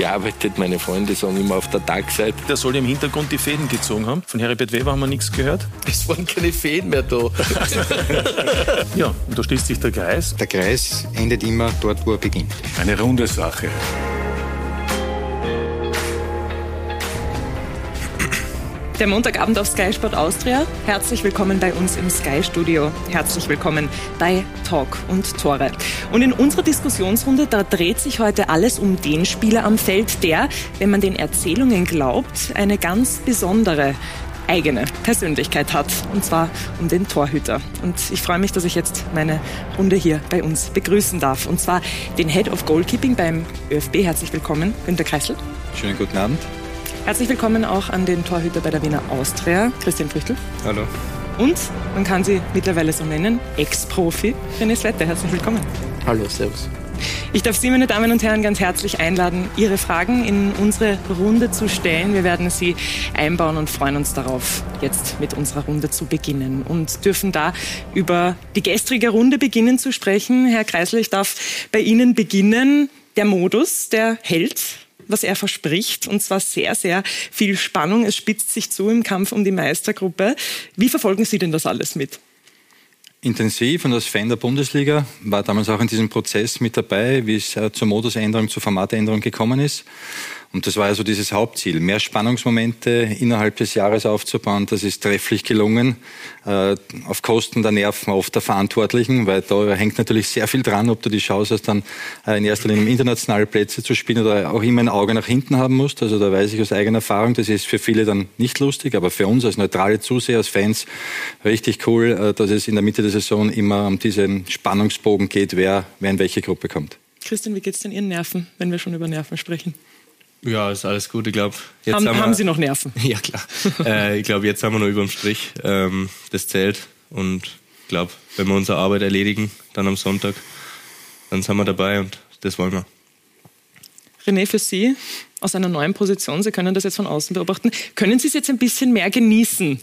gearbeitet. Meine Freunde sagen immer auf der Tagseite. Der soll im Hintergrund die Fäden gezogen haben. Von Heribert Weber haben wir nichts gehört. Es waren keine Fäden mehr da. Ja, und da schließt sich der Kreis. Der Kreis endet immer dort, wo er beginnt. Eine runde Sache. Der Montagabend auf Sky Sport Austria. Herzlich willkommen bei uns im Sky Studio. Herzlich willkommen bei Talk und Tore. Und in unserer Diskussionsrunde, da dreht sich heute alles um den Spieler am Feld, der, wenn man den Erzählungen glaubt, eine ganz besondere eigene Persönlichkeit hat, und zwar um den Torhüter. Und ich freue mich, dass ich jetzt meine Runde hier bei uns begrüßen darf, und zwar den Head of Goalkeeping beim ÖFB. Herzlich willkommen, Günter Kreisel. Schönen guten Abend. Herzlich willkommen auch an den Torhüter bei der Wiener Austria, Christian Früchtel. Hallo. Und, man kann sie mittlerweile so nennen, Ex-Profi, René Svette. Herzlich willkommen. Hallo, servus. Ich darf Sie, meine Damen und Herren, ganz herzlich einladen, Ihre Fragen in unsere Runde zu stellen. Wir werden sie einbauen und freuen uns darauf, jetzt mit unserer Runde zu beginnen und dürfen da über die gestrige Runde beginnen zu sprechen. Herr Kreisler, ich darf bei Ihnen beginnen. Der Modus, der hält was er verspricht, und zwar sehr, sehr viel Spannung. Es spitzt sich zu im Kampf um die Meistergruppe. Wie verfolgen Sie denn das alles mit? Intensiv und als Fan der Bundesliga war damals auch in diesem Prozess mit dabei, wie es äh, zur Modusänderung, zur Formatänderung gekommen ist. Und das war also dieses Hauptziel, mehr Spannungsmomente innerhalb des Jahres aufzubauen. Das ist trefflich gelungen, äh, auf Kosten der Nerven oft der Verantwortlichen, weil da hängt natürlich sehr viel dran, ob du die Chance hast, dann äh, in erster Linie internationale Plätze zu spielen oder auch immer ein Auge nach hinten haben musst. Also da weiß ich aus eigener Erfahrung, das ist für viele dann nicht lustig, aber für uns als neutrale Zuseher, als Fans richtig cool, äh, dass es in der Mitte der Saison immer um diesen Spannungsbogen geht, wer, wer in welche Gruppe kommt. Christian, wie geht's denn Ihren Nerven, wenn wir schon über Nerven sprechen? Ja, ist alles gut. Ich glaube, jetzt Haben, haben, wir, haben Sie noch Nerven? Ja klar. äh, ich glaube, jetzt haben wir noch überm Strich. Ähm, das zählt und ich glaube, wenn wir unsere Arbeit erledigen, dann am Sonntag, dann sind wir dabei und das wollen wir. René, für Sie aus einer neuen Position, Sie können das jetzt von außen beobachten, können Sie es jetzt ein bisschen mehr genießen,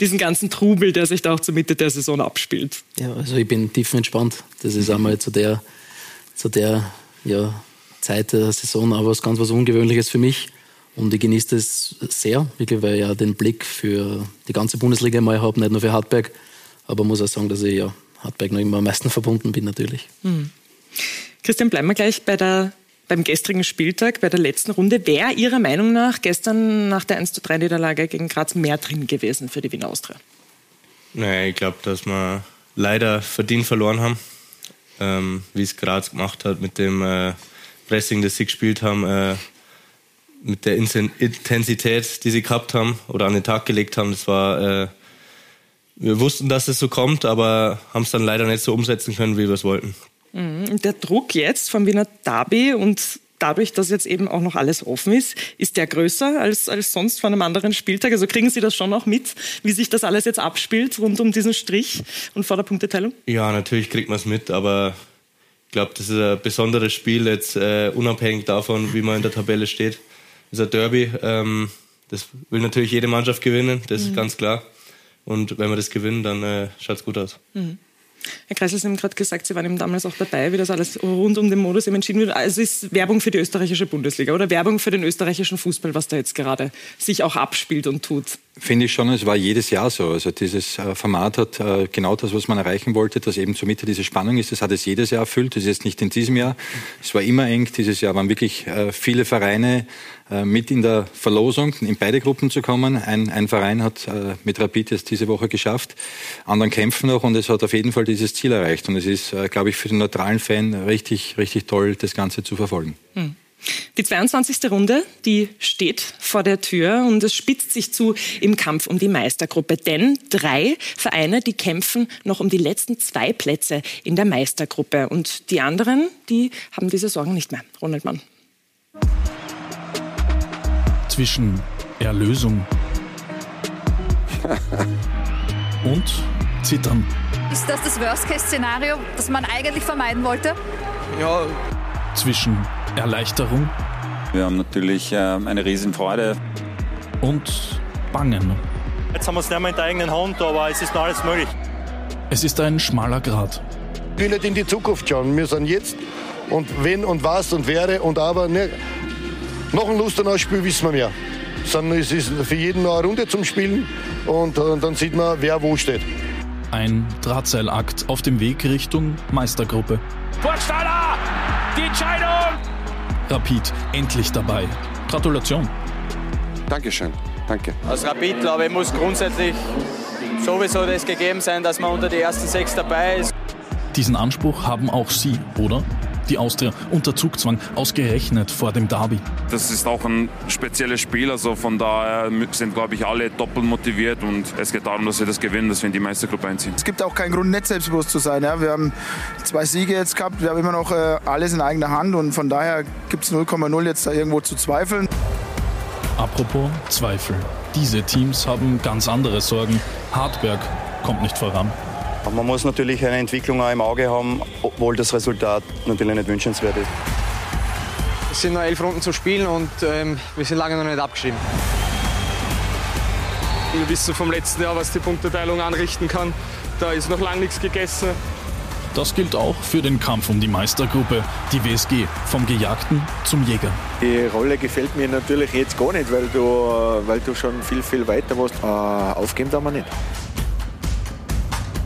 diesen ganzen Trubel, der sich da auch zur Mitte der Saison abspielt? Ja, also ich bin tiefenentspannt. Das ist einmal zu der, zu der ja, Zeit der Saison auch was ganz was Ungewöhnliches für mich. Und ich genieße das sehr, wirklich, weil ich ja den Blick für die ganze Bundesliga mal habe, nicht nur für Hartberg. Aber muss auch sagen, dass ich ja Hartberg noch immer am meisten verbunden bin, natürlich. Hm. Christian, bleiben wir gleich bei der, beim gestrigen Spieltag, bei der letzten Runde. Wäre Ihrer Meinung nach gestern nach der 1-3-Niederlage gegen Graz mehr drin gewesen für die Wiener Austria? Naja, ich glaube, dass wir leider verdient verloren haben, ähm, wie es Graz gemacht hat mit dem äh, Pressing, das sie gespielt haben, äh, mit der Intensität, die sie gehabt haben oder an den Tag gelegt haben. Das war, äh, wir wussten, dass es so kommt, aber haben es dann leider nicht so umsetzen können, wie wir es wollten. Mhm. Der Druck jetzt vom Wiener Derby und dadurch, dass jetzt eben auch noch alles offen ist, ist der größer als, als sonst von einem anderen Spieltag? Also kriegen Sie das schon auch mit, wie sich das alles jetzt abspielt rund um diesen Strich und vor der Punkteteilung? Ja, natürlich kriegt man es mit, aber ich glaube, das ist ein besonderes Spiel, jetzt äh, unabhängig davon, wie man in der Tabelle steht. Das ist ein Derby. Ähm, das will natürlich jede Mannschaft gewinnen, das mhm. ist ganz klar. Und wenn wir das gewinnen, dann äh, schaut es gut aus. Mhm. Herr Kreisel, Sie haben gerade gesagt, Sie waren eben damals auch dabei, wie das alles rund um den Modus eben entschieden wird. Also ist Werbung für die österreichische Bundesliga oder Werbung für den österreichischen Fußball, was da jetzt gerade sich auch abspielt und tut? Finde ich schon, es war jedes Jahr so. Also dieses äh, Format hat äh, genau das, was man erreichen wollte, dass eben zur Mitte diese Spannung ist. Das hat es jedes Jahr erfüllt. Das ist jetzt nicht in diesem Jahr. Es war immer eng. Dieses Jahr waren wirklich äh, viele Vereine mit in der Verlosung, in beide Gruppen zu kommen. Ein, ein Verein hat mit Rapid jetzt diese Woche geschafft. Anderen kämpfen noch und es hat auf jeden Fall dieses Ziel erreicht. Und es ist, glaube ich, für den neutralen Fan richtig, richtig toll, das Ganze zu verfolgen. Hm. Die 22. Runde, die steht vor der Tür und es spitzt sich zu im Kampf um die Meistergruppe. Denn drei Vereine, die kämpfen noch um die letzten zwei Plätze in der Meistergruppe. Und die anderen, die haben diese Sorgen nicht mehr. Ronald Mann. Zwischen Erlösung, Und zittern. Ist das das Worst-Case-Szenario, das man eigentlich vermeiden wollte? Ja. Zwischen Erleichterung. Wir haben natürlich äh, eine Riesenfreude. Und Bangen. Jetzt haben wir es nicht mehr in der eigenen Hand, aber es ist noch alles möglich. Es ist ein schmaler Grat. Ich will nicht in die Zukunft schauen. Wir sind jetzt und wenn und was und wäre und aber. Ne, noch ein Lustenau-Spiel wissen wir mehr. Sondern es ist für jeden noch eine Runde zum Spielen und, und dann sieht man, wer wo steht. Ein Drahtseilakt auf dem Weg Richtung Meistergruppe. Burgstaller! Die Entscheidung! Rapid endlich dabei. Gratulation. Dankeschön. Danke. Als Rapid, glaube ich, muss grundsätzlich sowieso das gegeben sein, dass man unter die ersten sechs dabei ist. Diesen Anspruch haben auch Sie, oder? Die Austria unter Zugzwang, ausgerechnet vor dem Derby. Das ist auch ein spezielles Spiel, also von daher sind, glaube ich, alle doppelt motiviert und es geht darum, dass wir das gewinnen, dass wir in die Meistergruppe einziehen. Es gibt auch keinen Grund, nicht selbstbewusst zu sein. Ja. Wir haben zwei Siege jetzt gehabt, wir haben immer noch äh, alles in eigener Hand und von daher gibt es 0,0 jetzt da irgendwo zu zweifeln. Apropos Zweifel. Diese Teams haben ganz andere Sorgen. Hartberg kommt nicht voran. Man muss natürlich eine Entwicklung auch im Auge haben, obwohl das Resultat natürlich nicht wünschenswert ist. Es sind noch elf Runden zu spielen und ähm, wir sind lange noch nicht abgeschrieben. Wir wissen vom letzten Jahr, was die Punkteteilung anrichten kann. Da ist noch lange nichts gegessen. Das gilt auch für den Kampf um die Meistergruppe, die WSG, vom Gejagten zum Jäger. Die Rolle gefällt mir natürlich jetzt gar nicht, weil du, weil du schon viel, viel weiter warst. Äh, aufgeben darf man nicht.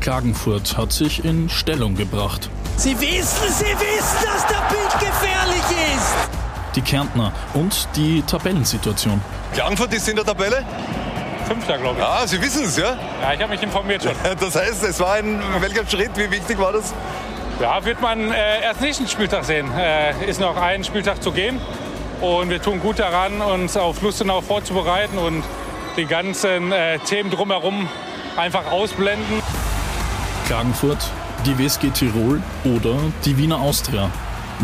Klagenfurt hat sich in Stellung gebracht. Sie wissen, Sie wissen, dass der Bild gefährlich ist. Die Kärntner und die Tabellensituation. Klagenfurt ist in der Tabelle? Fünfter, glaube ich. Ah, Sie wissen es, ja? Ja, ich habe mich informiert schon. Das heißt, es war ein welcher Schritt? Wie wichtig war das? Ja, wird man äh, erst nächsten Spieltag sehen. Äh, ist noch ein Spieltag zu gehen. Und wir tun gut daran, uns auf Lustenau vorzubereiten und die ganzen äh, Themen drumherum einfach ausblenden. Klagenfurt, die WSG Tirol oder die Wiener Austria.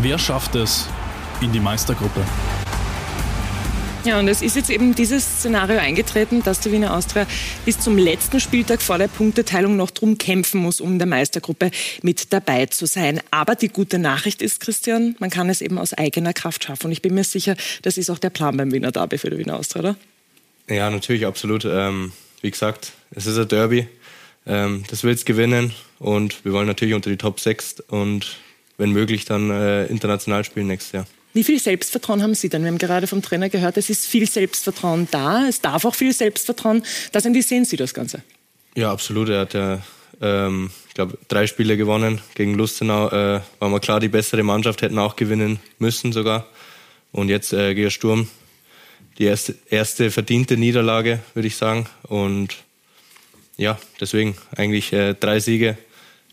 Wer schafft es in die Meistergruppe? Ja, und es ist jetzt eben dieses Szenario eingetreten, dass die Wiener Austria bis zum letzten Spieltag vor der Punkteteilung noch drum kämpfen muss, um in der Meistergruppe mit dabei zu sein. Aber die gute Nachricht ist, Christian, man kann es eben aus eigener Kraft schaffen. Und ich bin mir sicher, das ist auch der Plan beim Wiener Derby für die Wiener Austria, oder? Ja, natürlich, absolut. Ähm, wie gesagt, es ist ein Derby. Ähm, das will es gewinnen und wir wollen natürlich unter die Top 6 und wenn möglich dann äh, international spielen nächstes Jahr. Wie viel Selbstvertrauen haben Sie denn? Wir haben gerade vom Trainer gehört, es ist viel Selbstvertrauen da. Es darf auch viel Selbstvertrauen da sein. Wie sehen Sie das Ganze? Ja, absolut. Er hat ja, ähm, ich glaube, drei Spiele gewonnen. Gegen Lustenau äh, waren wir klar die bessere Mannschaft, hätten auch gewinnen müssen sogar. Und jetzt äh, gegen Sturm. Die erste, erste verdiente Niederlage, würde ich sagen. Und ja, deswegen eigentlich äh, drei Siege.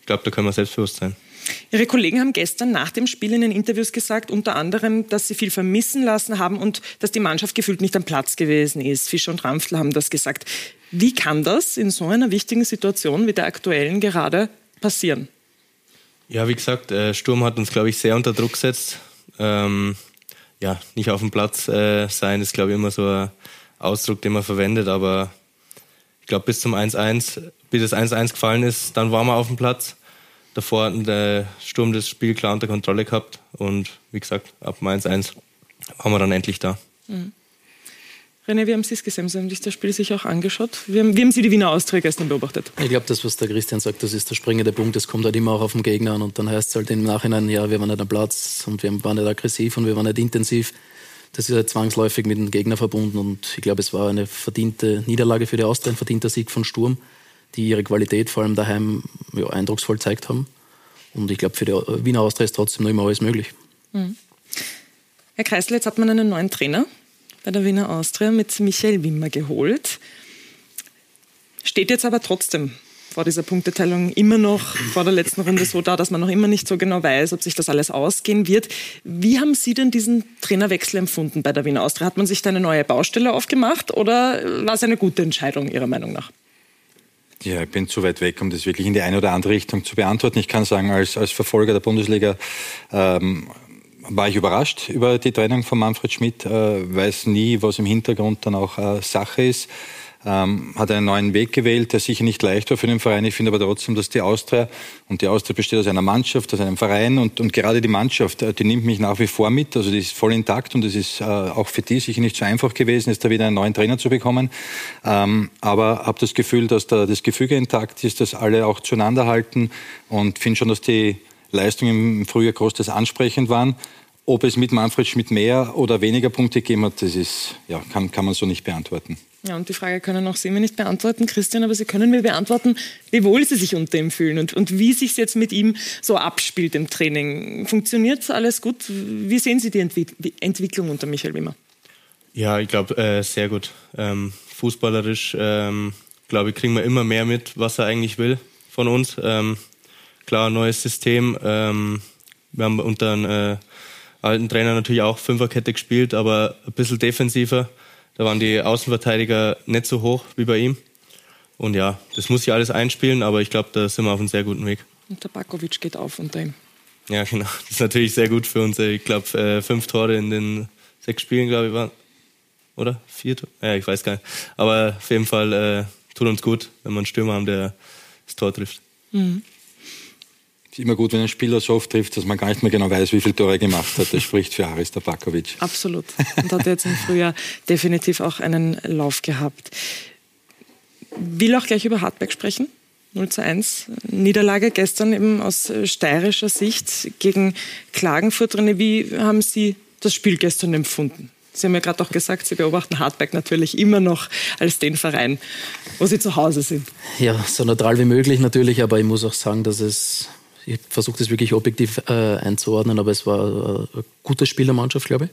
Ich glaube, da können wir selbstbewusst sein. Ihre Kollegen haben gestern nach dem Spiel in den Interviews gesagt, unter anderem, dass sie viel vermissen lassen haben und dass die Mannschaft gefühlt nicht am Platz gewesen ist. Fischer und Ramftl haben das gesagt. Wie kann das in so einer wichtigen Situation wie der aktuellen gerade passieren? Ja, wie gesagt, äh, Sturm hat uns, glaube ich, sehr unter Druck gesetzt. Ähm, ja, nicht auf dem Platz äh, sein ist, glaube ich, immer so ein Ausdruck, den man verwendet. Aber ich glaube, bis zum 1-1, bis das 1-1 gefallen ist, dann waren wir auf dem Platz davor hat der Sturm das Spiel klar unter Kontrolle gehabt und wie gesagt, ab 1-1 waren wir dann endlich da. Mhm. René, wie haben Sie es gesehen? Sie haben sich das Spiel sich auch angeschaut. Wie haben, wie haben Sie die Wiener Austria gestern beobachtet? Ich glaube, das, was der Christian sagt, das ist der springende Punkt. Das kommt halt immer auch auf den Gegner an. Und dann heißt es halt im Nachhinein, ja, wir waren nicht am Platz und wir waren nicht aggressiv und wir waren nicht intensiv. Das ist halt zwangsläufig mit dem Gegner verbunden. Und ich glaube, es war eine verdiente Niederlage für die Austria, ein verdienter Sieg von Sturm die ihre Qualität vor allem daheim ja, eindrucksvoll gezeigt haben. Und ich glaube, für die Wiener Austria ist trotzdem noch immer alles möglich. Mhm. Herr Kreisel, jetzt hat man einen neuen Trainer bei der Wiener Austria mit Michael Wimmer geholt. Steht jetzt aber trotzdem vor dieser Punkteteilung immer noch vor der letzten Runde so da, dass man noch immer nicht so genau weiß, ob sich das alles ausgehen wird. Wie haben Sie denn diesen Trainerwechsel empfunden bei der Wiener Austria? Hat man sich da eine neue Baustelle aufgemacht oder war es eine gute Entscheidung Ihrer Meinung nach? Ja, ich bin zu weit weg, um das wirklich in die eine oder andere Richtung zu beantworten. Ich kann sagen, als, als Verfolger der Bundesliga ähm, war ich überrascht über die Trennung von Manfred Schmidt, äh, weiß nie, was im Hintergrund dann auch äh, Sache ist. Ähm, hat einen neuen Weg gewählt, der sicher nicht leicht war für den Verein. Ich finde aber trotzdem, dass die Austria, und die Austria besteht aus einer Mannschaft, aus einem Verein und, und gerade die Mannschaft, äh, die nimmt mich nach wie vor mit. Also die ist voll intakt und es ist äh, auch für die sicher nicht so einfach gewesen, jetzt da wieder einen neuen Trainer zu bekommen. Ähm, aber habe das Gefühl, dass da das Gefüge intakt ist, dass alle auch zueinander halten und finde schon, dass die Leistungen im Frühjahr groß ansprechend waren. Ob es mit Manfred Schmidt mehr oder weniger Punkte gegeben hat, das ist, ja, kann, kann man so nicht beantworten. Ja, und die Frage können auch Sie mir nicht beantworten, Christian, aber Sie können mir beantworten, wie wohl Sie sich unter ihm fühlen und, und wie sich jetzt mit ihm so abspielt im Training. Funktioniert alles gut? Wie sehen Sie die Entwick Entwicklung unter Michael Wimmer? Ja, ich glaube, äh, sehr gut. Ähm, fußballerisch, ähm, glaube ich, kriegen wir immer mehr mit, was er eigentlich will von uns. Ähm, klar, neues System. Ähm, wir haben unter einem äh, alten Trainer natürlich auch Fünferkette gespielt, aber ein bisschen defensiver. Da waren die Außenverteidiger nicht so hoch wie bei ihm. Und ja, das muss ich alles einspielen, aber ich glaube, da sind wir auf einem sehr guten Weg. Und der Bakovic geht auf unter ihm. Ja, genau. Das ist natürlich sehr gut für uns. Ich glaube, äh, fünf Tore in den sechs Spielen, glaube ich, waren. Oder? Vier Tore? Ja, ich weiß gar nicht. Aber auf jeden Fall äh, tut uns gut, wenn wir einen Stürmer haben, der das Tor trifft. Mhm immer gut, wenn ein Spieler so oft trifft, dass man gar nicht mehr genau weiß, wie viele Tore er gemacht hat. Das spricht für Aris Tabakovic. Absolut. Und hat jetzt im Frühjahr definitiv auch einen Lauf gehabt. Will auch gleich über Hartberg sprechen. 0 zu 1. Niederlage gestern eben aus steirischer Sicht gegen Klagenfurt. Wie haben Sie das Spiel gestern empfunden? Sie haben ja gerade auch gesagt, Sie beobachten Hartberg natürlich immer noch als den Verein, wo Sie zu Hause sind. Ja, so neutral wie möglich natürlich, aber ich muss auch sagen, dass es ich versuche das wirklich objektiv äh, einzuordnen, aber es war eine gute Spielermannschaft, glaube ich.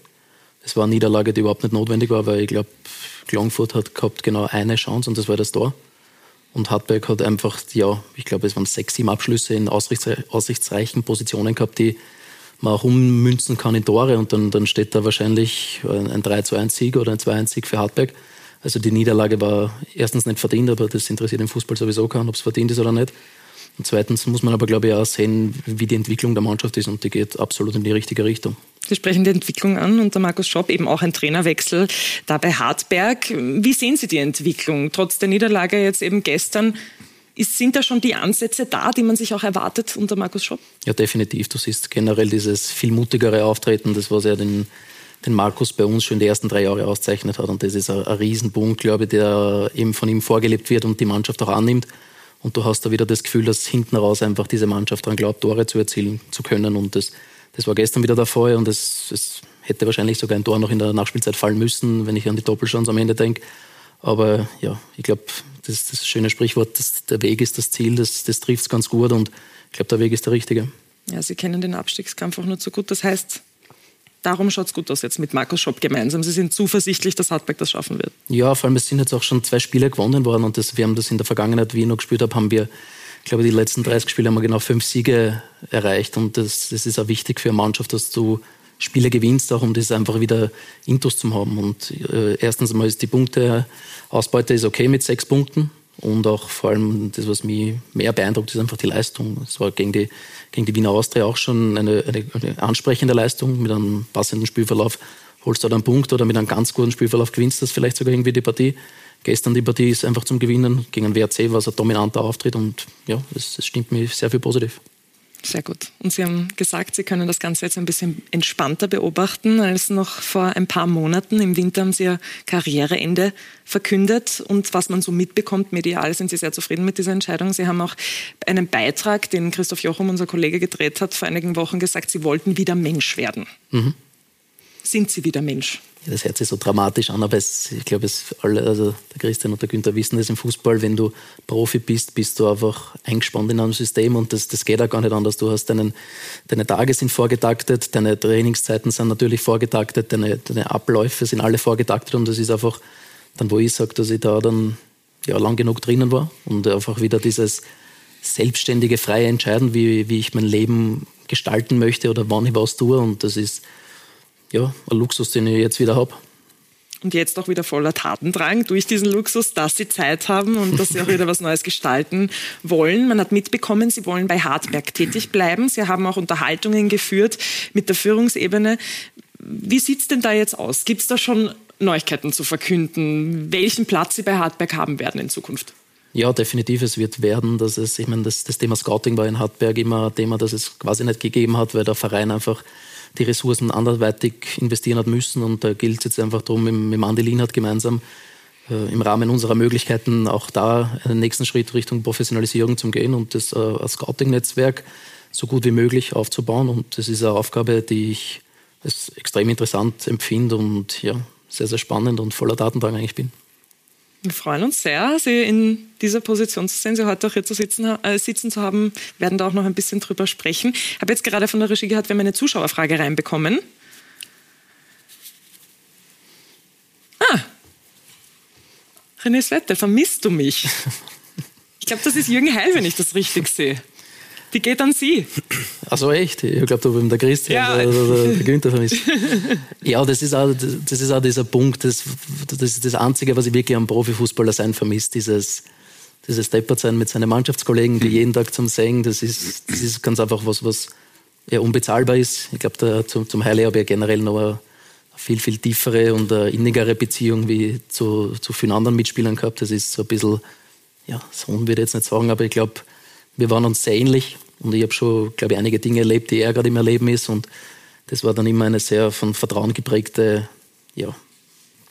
Es war eine Niederlage, die überhaupt nicht notwendig war, weil ich glaube, Klangfurt hat gehabt genau eine Chance und das war das Tor. Und Hartberg hat einfach, ja, ich glaube, es waren sechs, sieben Abschlüsse in aussichtsreichen Positionen gehabt, die man auch ummünzen kann in Tore und dann, dann steht da wahrscheinlich ein 3 zu 1 Sieg oder ein 2 1 Sieg für Hartberg. Also die Niederlage war erstens nicht verdient, aber das interessiert den Fußball sowieso keinen, ob es verdient ist oder nicht. Und zweitens muss man aber, glaube ich, auch sehen, wie die Entwicklung der Mannschaft ist und die geht absolut in die richtige Richtung. Sie sprechen die Entwicklung an und der Markus Schopp eben auch ein Trainerwechsel da bei Hartberg. Wie sehen Sie die Entwicklung? Trotz der Niederlage jetzt eben gestern, ist, sind da schon die Ansätze da, die man sich auch erwartet unter Markus Schopp? Ja, definitiv. Du siehst generell dieses viel mutigere Auftreten, das was er den, den Markus bei uns schon die ersten drei Jahre auszeichnet hat. Und das ist ein, ein Riesenpunkt, glaube ich, der eben von ihm vorgelebt wird und die Mannschaft auch annimmt. Und du hast da wieder das Gefühl, dass hinten raus einfach diese Mannschaft daran glaubt, Tore zu erzielen zu können. Und das, das war gestern wieder der Fall. Und es, es hätte wahrscheinlich sogar ein Tor noch in der Nachspielzeit fallen müssen, wenn ich an die Doppelchance am Ende denke. Aber ja, ich glaube, das, das schöne Sprichwort, das, der Weg ist das Ziel, das, das trifft es ganz gut. Und ich glaube, der Weg ist der richtige. Ja, Sie kennen den Abstiegskampf auch nur zu gut. Das heißt, Darum schaut es gut aus jetzt mit Markus Schopp gemeinsam. Sie sind zuversichtlich, dass Hartberg das schaffen wird. Ja, vor allem es sind jetzt auch schon zwei Spiele gewonnen worden und das, wir haben das in der Vergangenheit, wie ich noch gespielt habe, haben wir, ich glaube, die letzten 30 Spiele haben wir genau fünf Siege erreicht und das, das ist auch wichtig für eine Mannschaft, dass du Spiele gewinnst, auch um das einfach wieder Intus zu haben. Und äh, erstens einmal ist die Punkteausbeute ist okay mit sechs Punkten und auch vor allem das, was mich mehr beeindruckt, ist einfach die Leistung. Es war gegen die, gegen die Wiener Austria auch schon eine, eine, eine ansprechende Leistung mit einem passenden Spielverlauf. Holst du da einen Punkt oder mit einem ganz guten Spielverlauf gewinnst du das vielleicht sogar irgendwie die Partie. Gestern die Partie ist einfach zum Gewinnen. Gegen ein WRC war es ein dominanter Auftritt und ja, es, es stimmt mir sehr viel positiv. Sehr gut. Und Sie haben gesagt, Sie können das Ganze jetzt ein bisschen entspannter beobachten als noch vor ein paar Monaten. Im Winter haben Sie Ihr Karriereende verkündet. Und was man so mitbekommt, medial sind Sie sehr zufrieden mit dieser Entscheidung. Sie haben auch einen Beitrag, den Christoph Jochum, unser Kollege, gedreht hat, vor einigen Wochen gesagt, Sie wollten wieder Mensch werden. Mhm. Sind Sie wieder Mensch? das hört sich so dramatisch an, aber es, ich glaube, es alle, also der Christian und der Günther wissen das im Fußball, wenn du Profi bist, bist du einfach eingespannt in einem System und das, das geht auch gar nicht anders. Du hast deinen, deine Tage sind vorgetaktet, deine Trainingszeiten sind natürlich vorgetaktet, deine, deine Abläufe sind alle vorgetaktet und das ist einfach dann, wo ich sage, dass ich da dann ja, lang genug drinnen war und einfach wieder dieses selbstständige, freie Entscheiden, wie, wie ich mein Leben gestalten möchte oder wann ich was tue und das ist ja, ein Luxus, den ich jetzt wieder habe. Und jetzt auch wieder voller Tatendrang durch diesen Luxus, dass sie Zeit haben und dass sie auch wieder was Neues gestalten wollen. Man hat mitbekommen, sie wollen bei Hartberg tätig bleiben. Sie haben auch Unterhaltungen geführt mit der Führungsebene. Wie sieht es denn da jetzt aus? Gibt es da schon Neuigkeiten zu verkünden, welchen Platz sie bei Hartberg haben werden in Zukunft. Ja, definitiv. Es wird werden, dass es, ich meine, das, das Thema Scouting war in Hartberg immer ein Thema, das es quasi nicht gegeben hat, weil der Verein einfach die Ressourcen anderweitig investieren hat müssen. Und da gilt es jetzt einfach darum, mit, mit Andi Lienhardt gemeinsam äh, im Rahmen unserer Möglichkeiten auch da einen nächsten Schritt Richtung Professionalisierung zu gehen und das äh, Scouting-Netzwerk so gut wie möglich aufzubauen. Und das ist eine Aufgabe, die ich als extrem interessant empfinde und ja, sehr, sehr spannend und voller Datendrang eigentlich bin. Wir freuen uns sehr, Sie in dieser Position zu sehen, Sie heute auch hier zu sitzen, äh, sitzen zu haben, Wir werden da auch noch ein bisschen drüber sprechen. Ich habe jetzt gerade von der Regie gehört, wir haben eine Zuschauerfrage reinbekommen. Ah, René Svette, vermisst du mich? Ich glaube, das ist Jürgen Heil, wenn ich das richtig sehe. Die geht an Sie. Also echt? Ich glaube, da der Christian ja. der, der, der Günther vermisst. ja, das ist, auch, das ist auch dieser Punkt, das, das ist das Einzige, was ich wirklich am Profifußballer sein vermisst, dieses, dieses Deppertsein mit seinen Mannschaftskollegen, die jeden Tag zum Singen, das ist, das ist ganz einfach was, was ja, unbezahlbar ist. Ich glaube, zum, zum Heile habe ich ja generell noch eine viel, viel tiefere und innigere Beziehung wie zu, zu vielen anderen Mitspielern gehabt. Das ist so ein bisschen, ja, so würde ich jetzt nicht sagen, aber ich glaube, wir waren uns sehr ähnlich und ich habe schon, glaube ich, einige Dinge erlebt, die er gerade im Erleben ist und das war dann immer eine sehr von Vertrauen geprägte ja,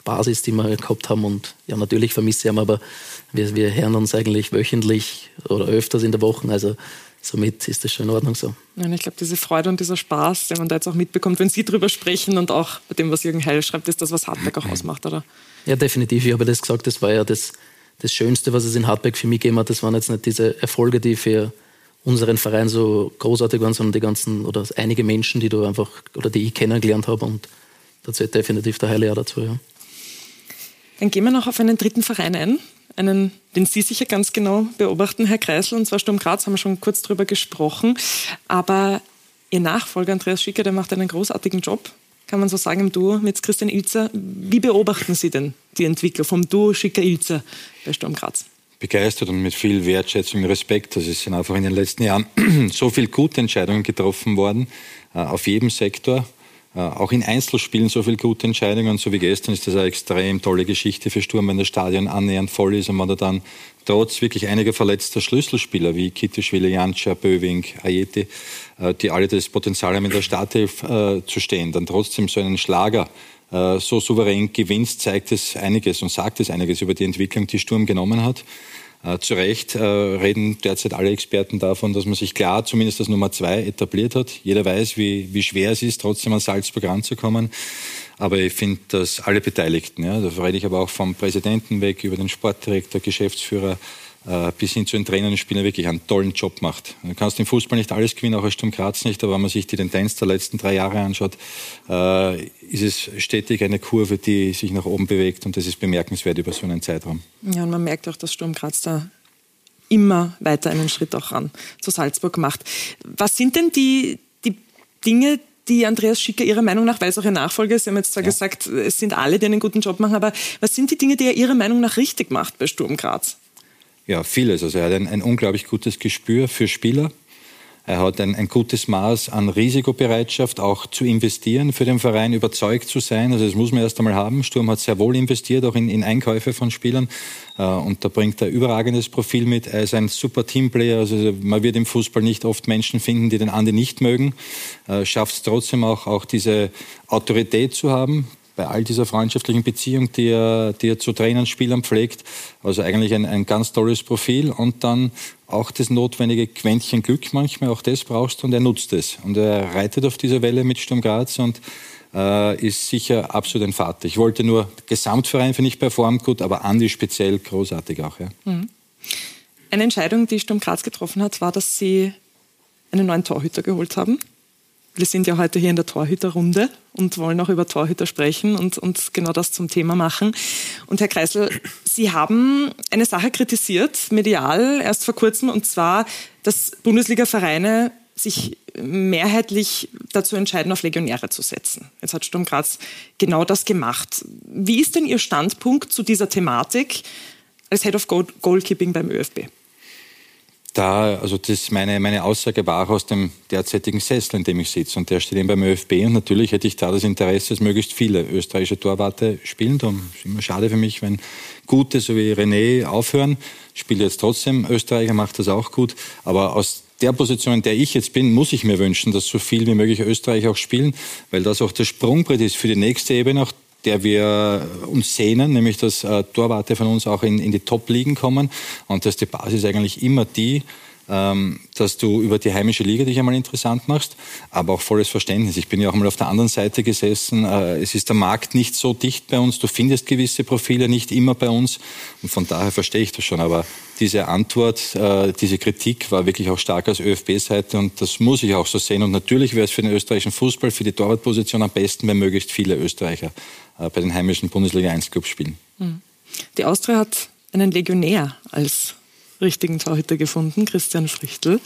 Basis, die wir gehabt haben und ja, natürlich vermisse ich ihn, aber wir, wir hören uns eigentlich wöchentlich oder öfters in der Woche, also somit ist das schon in Ordnung so. Ja, ich glaube, diese Freude und dieser Spaß, den man da jetzt auch mitbekommt, wenn Sie drüber sprechen und auch bei dem, was Jürgen Heil schreibt, ist das, was Hartberg auch ausmacht, oder? Ja, definitiv. Ich habe das gesagt, das war ja das, das Schönste, was es in Hartberg für mich gegeben hat. Das waren jetzt nicht diese Erfolge, die für unseren Verein so großartig waren, sondern die ganzen oder einige Menschen, die du einfach oder die ich kennengelernt habe und da zählt definitiv der auch dazu. Ja. Dann gehen wir noch auf einen dritten Verein ein, einen, den Sie sicher ganz genau beobachten, Herr Kreisel, und zwar Sturm Graz, haben wir schon kurz drüber gesprochen. Aber Ihr Nachfolger Andreas Schicker, der macht einen großartigen Job, kann man so sagen, im Duo mit Christian Ilzer. Wie beobachten Sie denn die Entwicklung vom Duo Schicker-Ilzer bei Sturm Graz? Begeistert und mit viel Wertschätzung und Respekt. Es sind einfach in den letzten Jahren so viele gute Entscheidungen getroffen worden, äh, auf jedem Sektor. Äh, auch in Einzelspielen so viele gute Entscheidungen. So wie gestern ist das eine extrem tolle Geschichte für Sturm, wenn das Stadion annähernd voll ist und man da dann trotz wirklich einiger verletzter Schlüsselspieler wie Kittischwili, Jantscha, Böwing, Ayeti, äh, die alle das Potenzial haben, in der Startelf zu stehen, dann trotzdem so einen Schlager so souverän gewinnst, zeigt es einiges und sagt es einiges über die Entwicklung, die Sturm genommen hat. Äh, zu Recht äh, reden derzeit alle Experten davon, dass man sich klar zumindest als Nummer zwei etabliert hat. Jeder weiß, wie, wie schwer es ist, trotzdem an Salzburg ranzukommen. Aber ich finde, dass alle Beteiligten, ja, da rede ich aber auch vom Präsidenten weg, über den Sportdirektor, Geschäftsführer, äh, bis hin zu den Trainern und Spielern wirklich einen tollen Job macht. Du kannst im Fußball nicht alles gewinnen, auch als Sturm Graz nicht, aber wenn man sich die Tendenz der letzten drei Jahre anschaut, äh, ist es stetig eine Kurve, die sich nach oben bewegt und das ist bemerkenswert über so einen Zeitraum. Ja, und man merkt auch, dass Sturm Graz da immer weiter einen Schritt auch ran zu Salzburg macht. Was sind denn die, die Dinge, die Andreas Schicker Ihrer Meinung nach, weil es auch Ihr Nachfolger ist, Sie haben jetzt zwar ja. gesagt, es sind alle, die einen guten Job machen, aber was sind die Dinge, die er Ihrer Meinung nach richtig macht bei Sturm Graz? Ja, vieles. Also er hat ein, ein unglaublich gutes Gespür für Spieler. Er hat ein, ein, gutes Maß an Risikobereitschaft, auch zu investieren, für den Verein überzeugt zu sein. Also das muss man erst einmal haben. Sturm hat sehr wohl investiert, auch in, in Einkäufe von Spielern. Äh, und da bringt er überragendes Profil mit. Er ist ein super Teamplayer. Also man wird im Fußball nicht oft Menschen finden, die den Andi nicht mögen. Äh, Schafft es trotzdem auch, auch diese Autorität zu haben, bei all dieser freundschaftlichen Beziehung, die er, die er zu Trainern, Spielern pflegt. Also eigentlich ein, ein ganz tolles Profil und dann auch das notwendige Quäntchen Glück manchmal, auch das brauchst du und er nutzt es. Und er reitet auf dieser Welle mit Sturm Graz und äh, ist sicher absolut ein Vater. Ich wollte nur, Gesamtverein finde ich performt gut, aber Andi speziell großartig auch. Ja. Mhm. Eine Entscheidung, die Sturm Graz getroffen hat, war, dass sie einen neuen Torhüter geholt haben. Wir sind ja heute hier in der Torhüterrunde und wollen auch über Torhüter sprechen und, und genau das zum Thema machen. Und Herr Kreisel, Sie haben eine Sache kritisiert, medial, erst vor kurzem, und zwar, dass Bundesliga-Vereine sich mehrheitlich dazu entscheiden, auf Legionäre zu setzen. Jetzt hat Sturm Graz genau das gemacht. Wie ist denn Ihr Standpunkt zu dieser Thematik als Head of Goalkeeping beim ÖFB? Da, also das meine, meine Aussage war auch aus dem derzeitigen Sessel, in dem ich sitze. Und der steht eben beim ÖFB. Und natürlich hätte ich da das Interesse, dass möglichst viele österreichische Torwarte spielen. Darum ist immer schade für mich, wenn gute, so wie René, aufhören. Spielt jetzt trotzdem Österreicher, macht das auch gut. Aber aus der Position, in der ich jetzt bin, muss ich mir wünschen, dass so viel wie möglich Österreicher auch spielen, weil das auch der Sprungbrett ist für die nächste Ebene, auch der wir uns sehnen, nämlich dass äh, Torwarte von uns auch in, in die Top-Ligen kommen und dass die Basis eigentlich immer die, ähm, dass du über die heimische Liga dich einmal interessant machst, aber auch volles Verständnis. Ich bin ja auch mal auf der anderen Seite gesessen. Äh, es ist der Markt nicht so dicht bei uns. Du findest gewisse Profile nicht immer bei uns. Und von daher verstehe ich das schon. Aber diese Antwort, äh, diese Kritik war wirklich auch stark aus ÖFB-Seite und das muss ich auch so sehen. Und natürlich wäre es für den österreichischen Fußball, für die Torwartposition am besten, wenn möglichst viele Österreicher bei den heimischen Bundesliga 1 Clubs spielen. Hm. Die Austria hat einen Legionär als richtigen Torhüter gefunden, Christian Frichtel.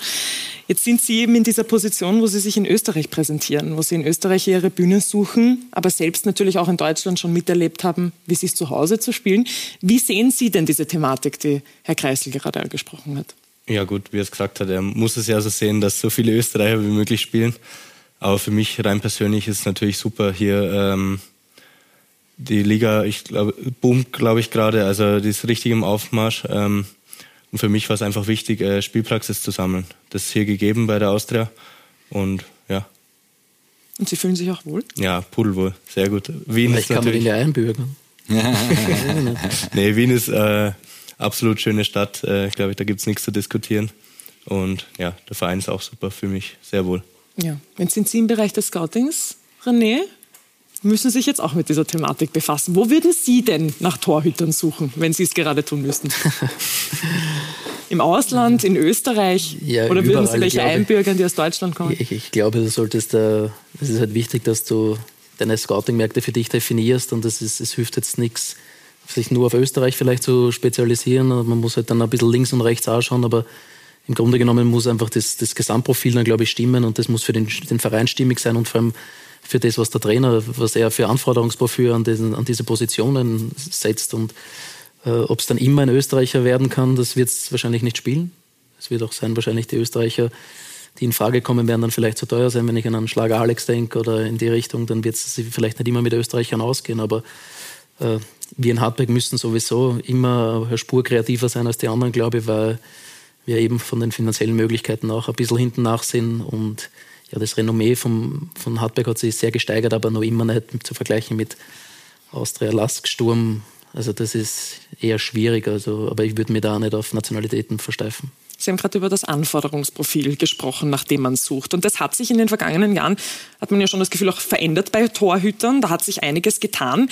Jetzt sind Sie eben in dieser Position, wo Sie sich in Österreich präsentieren, wo Sie in Österreich Ihre Bühne suchen, aber selbst natürlich auch in Deutschland schon miterlebt haben, wie es ist, zu Hause zu spielen. Wie sehen Sie denn diese Thematik, die Herr Kreisel gerade angesprochen hat? Ja gut, wie er es gesagt hat, er muss es ja so sehen, dass so viele Österreicher wie möglich spielen. Aber für mich rein persönlich ist es natürlich super, hier ähm, die Liga, ich glaube, boomt, glaube ich, gerade. Also die ist richtig im Aufmarsch. Ähm, und für mich war es einfach wichtig, äh, Spielpraxis zu sammeln. Das ist hier gegeben bei der Austria. Und ja. Und Sie fühlen sich auch wohl? Ja, pudelwohl. Sehr gut. Wien Vielleicht ist kann natürlich... man ihn ja einbürgern. nee, Wien ist äh, absolut schöne Stadt. Äh, ich glaube, da gibt es nichts zu diskutieren. Und ja, der Verein ist auch super für mich. Sehr wohl. Ja. Wenn sind Sie im Bereich des Scoutings, René? Müssen sich jetzt auch mit dieser Thematik befassen. Wo würden Sie denn nach Torhütern suchen, wenn Sie es gerade tun müssten? Im Ausland, in Österreich? Ja, Oder würden Sie welche einbürgern, die aus Deutschland kommen? Ich, ich glaube, du solltest, äh, es ist halt wichtig, dass du deine Scouting-Märkte für dich definierst und es, ist, es hilft jetzt nichts, sich nur auf Österreich vielleicht zu spezialisieren. Man muss halt dann ein bisschen links und rechts ausschauen, aber im Grunde genommen muss einfach das, das Gesamtprofil dann, glaube ich, stimmen und das muss für den, den Verein stimmig sein und vor allem für das, was der Trainer, was er für Anforderungsprofil an, diesen, an diese Positionen setzt. Und äh, ob es dann immer ein Österreicher werden kann, das wird es wahrscheinlich nicht spielen. Es wird auch sein, wahrscheinlich die Österreicher, die in Frage kommen, werden dann vielleicht zu teuer sein, wenn ich an einen Schlager Alex denke oder in die Richtung, dann wird es vielleicht nicht immer mit Österreichern ausgehen, aber äh, wir in Hartberg müssen sowieso immer eine Spur kreativer sein als die anderen, glaube ich, weil wir eben von den finanziellen Möglichkeiten auch ein bisschen hinten nachsehen und ja, das Renommee vom, von Hartberg hat sich sehr gesteigert, aber noch immer nicht zu vergleichen mit Austria Lask Sturm. Also das ist eher schwierig, also, aber ich würde mir da nicht auf Nationalitäten versteifen. Sie haben gerade über das Anforderungsprofil gesprochen, nach dem man sucht. Und das hat sich in den vergangenen Jahren, hat man ja schon das Gefühl, auch verändert bei Torhütern. Da hat sich einiges getan.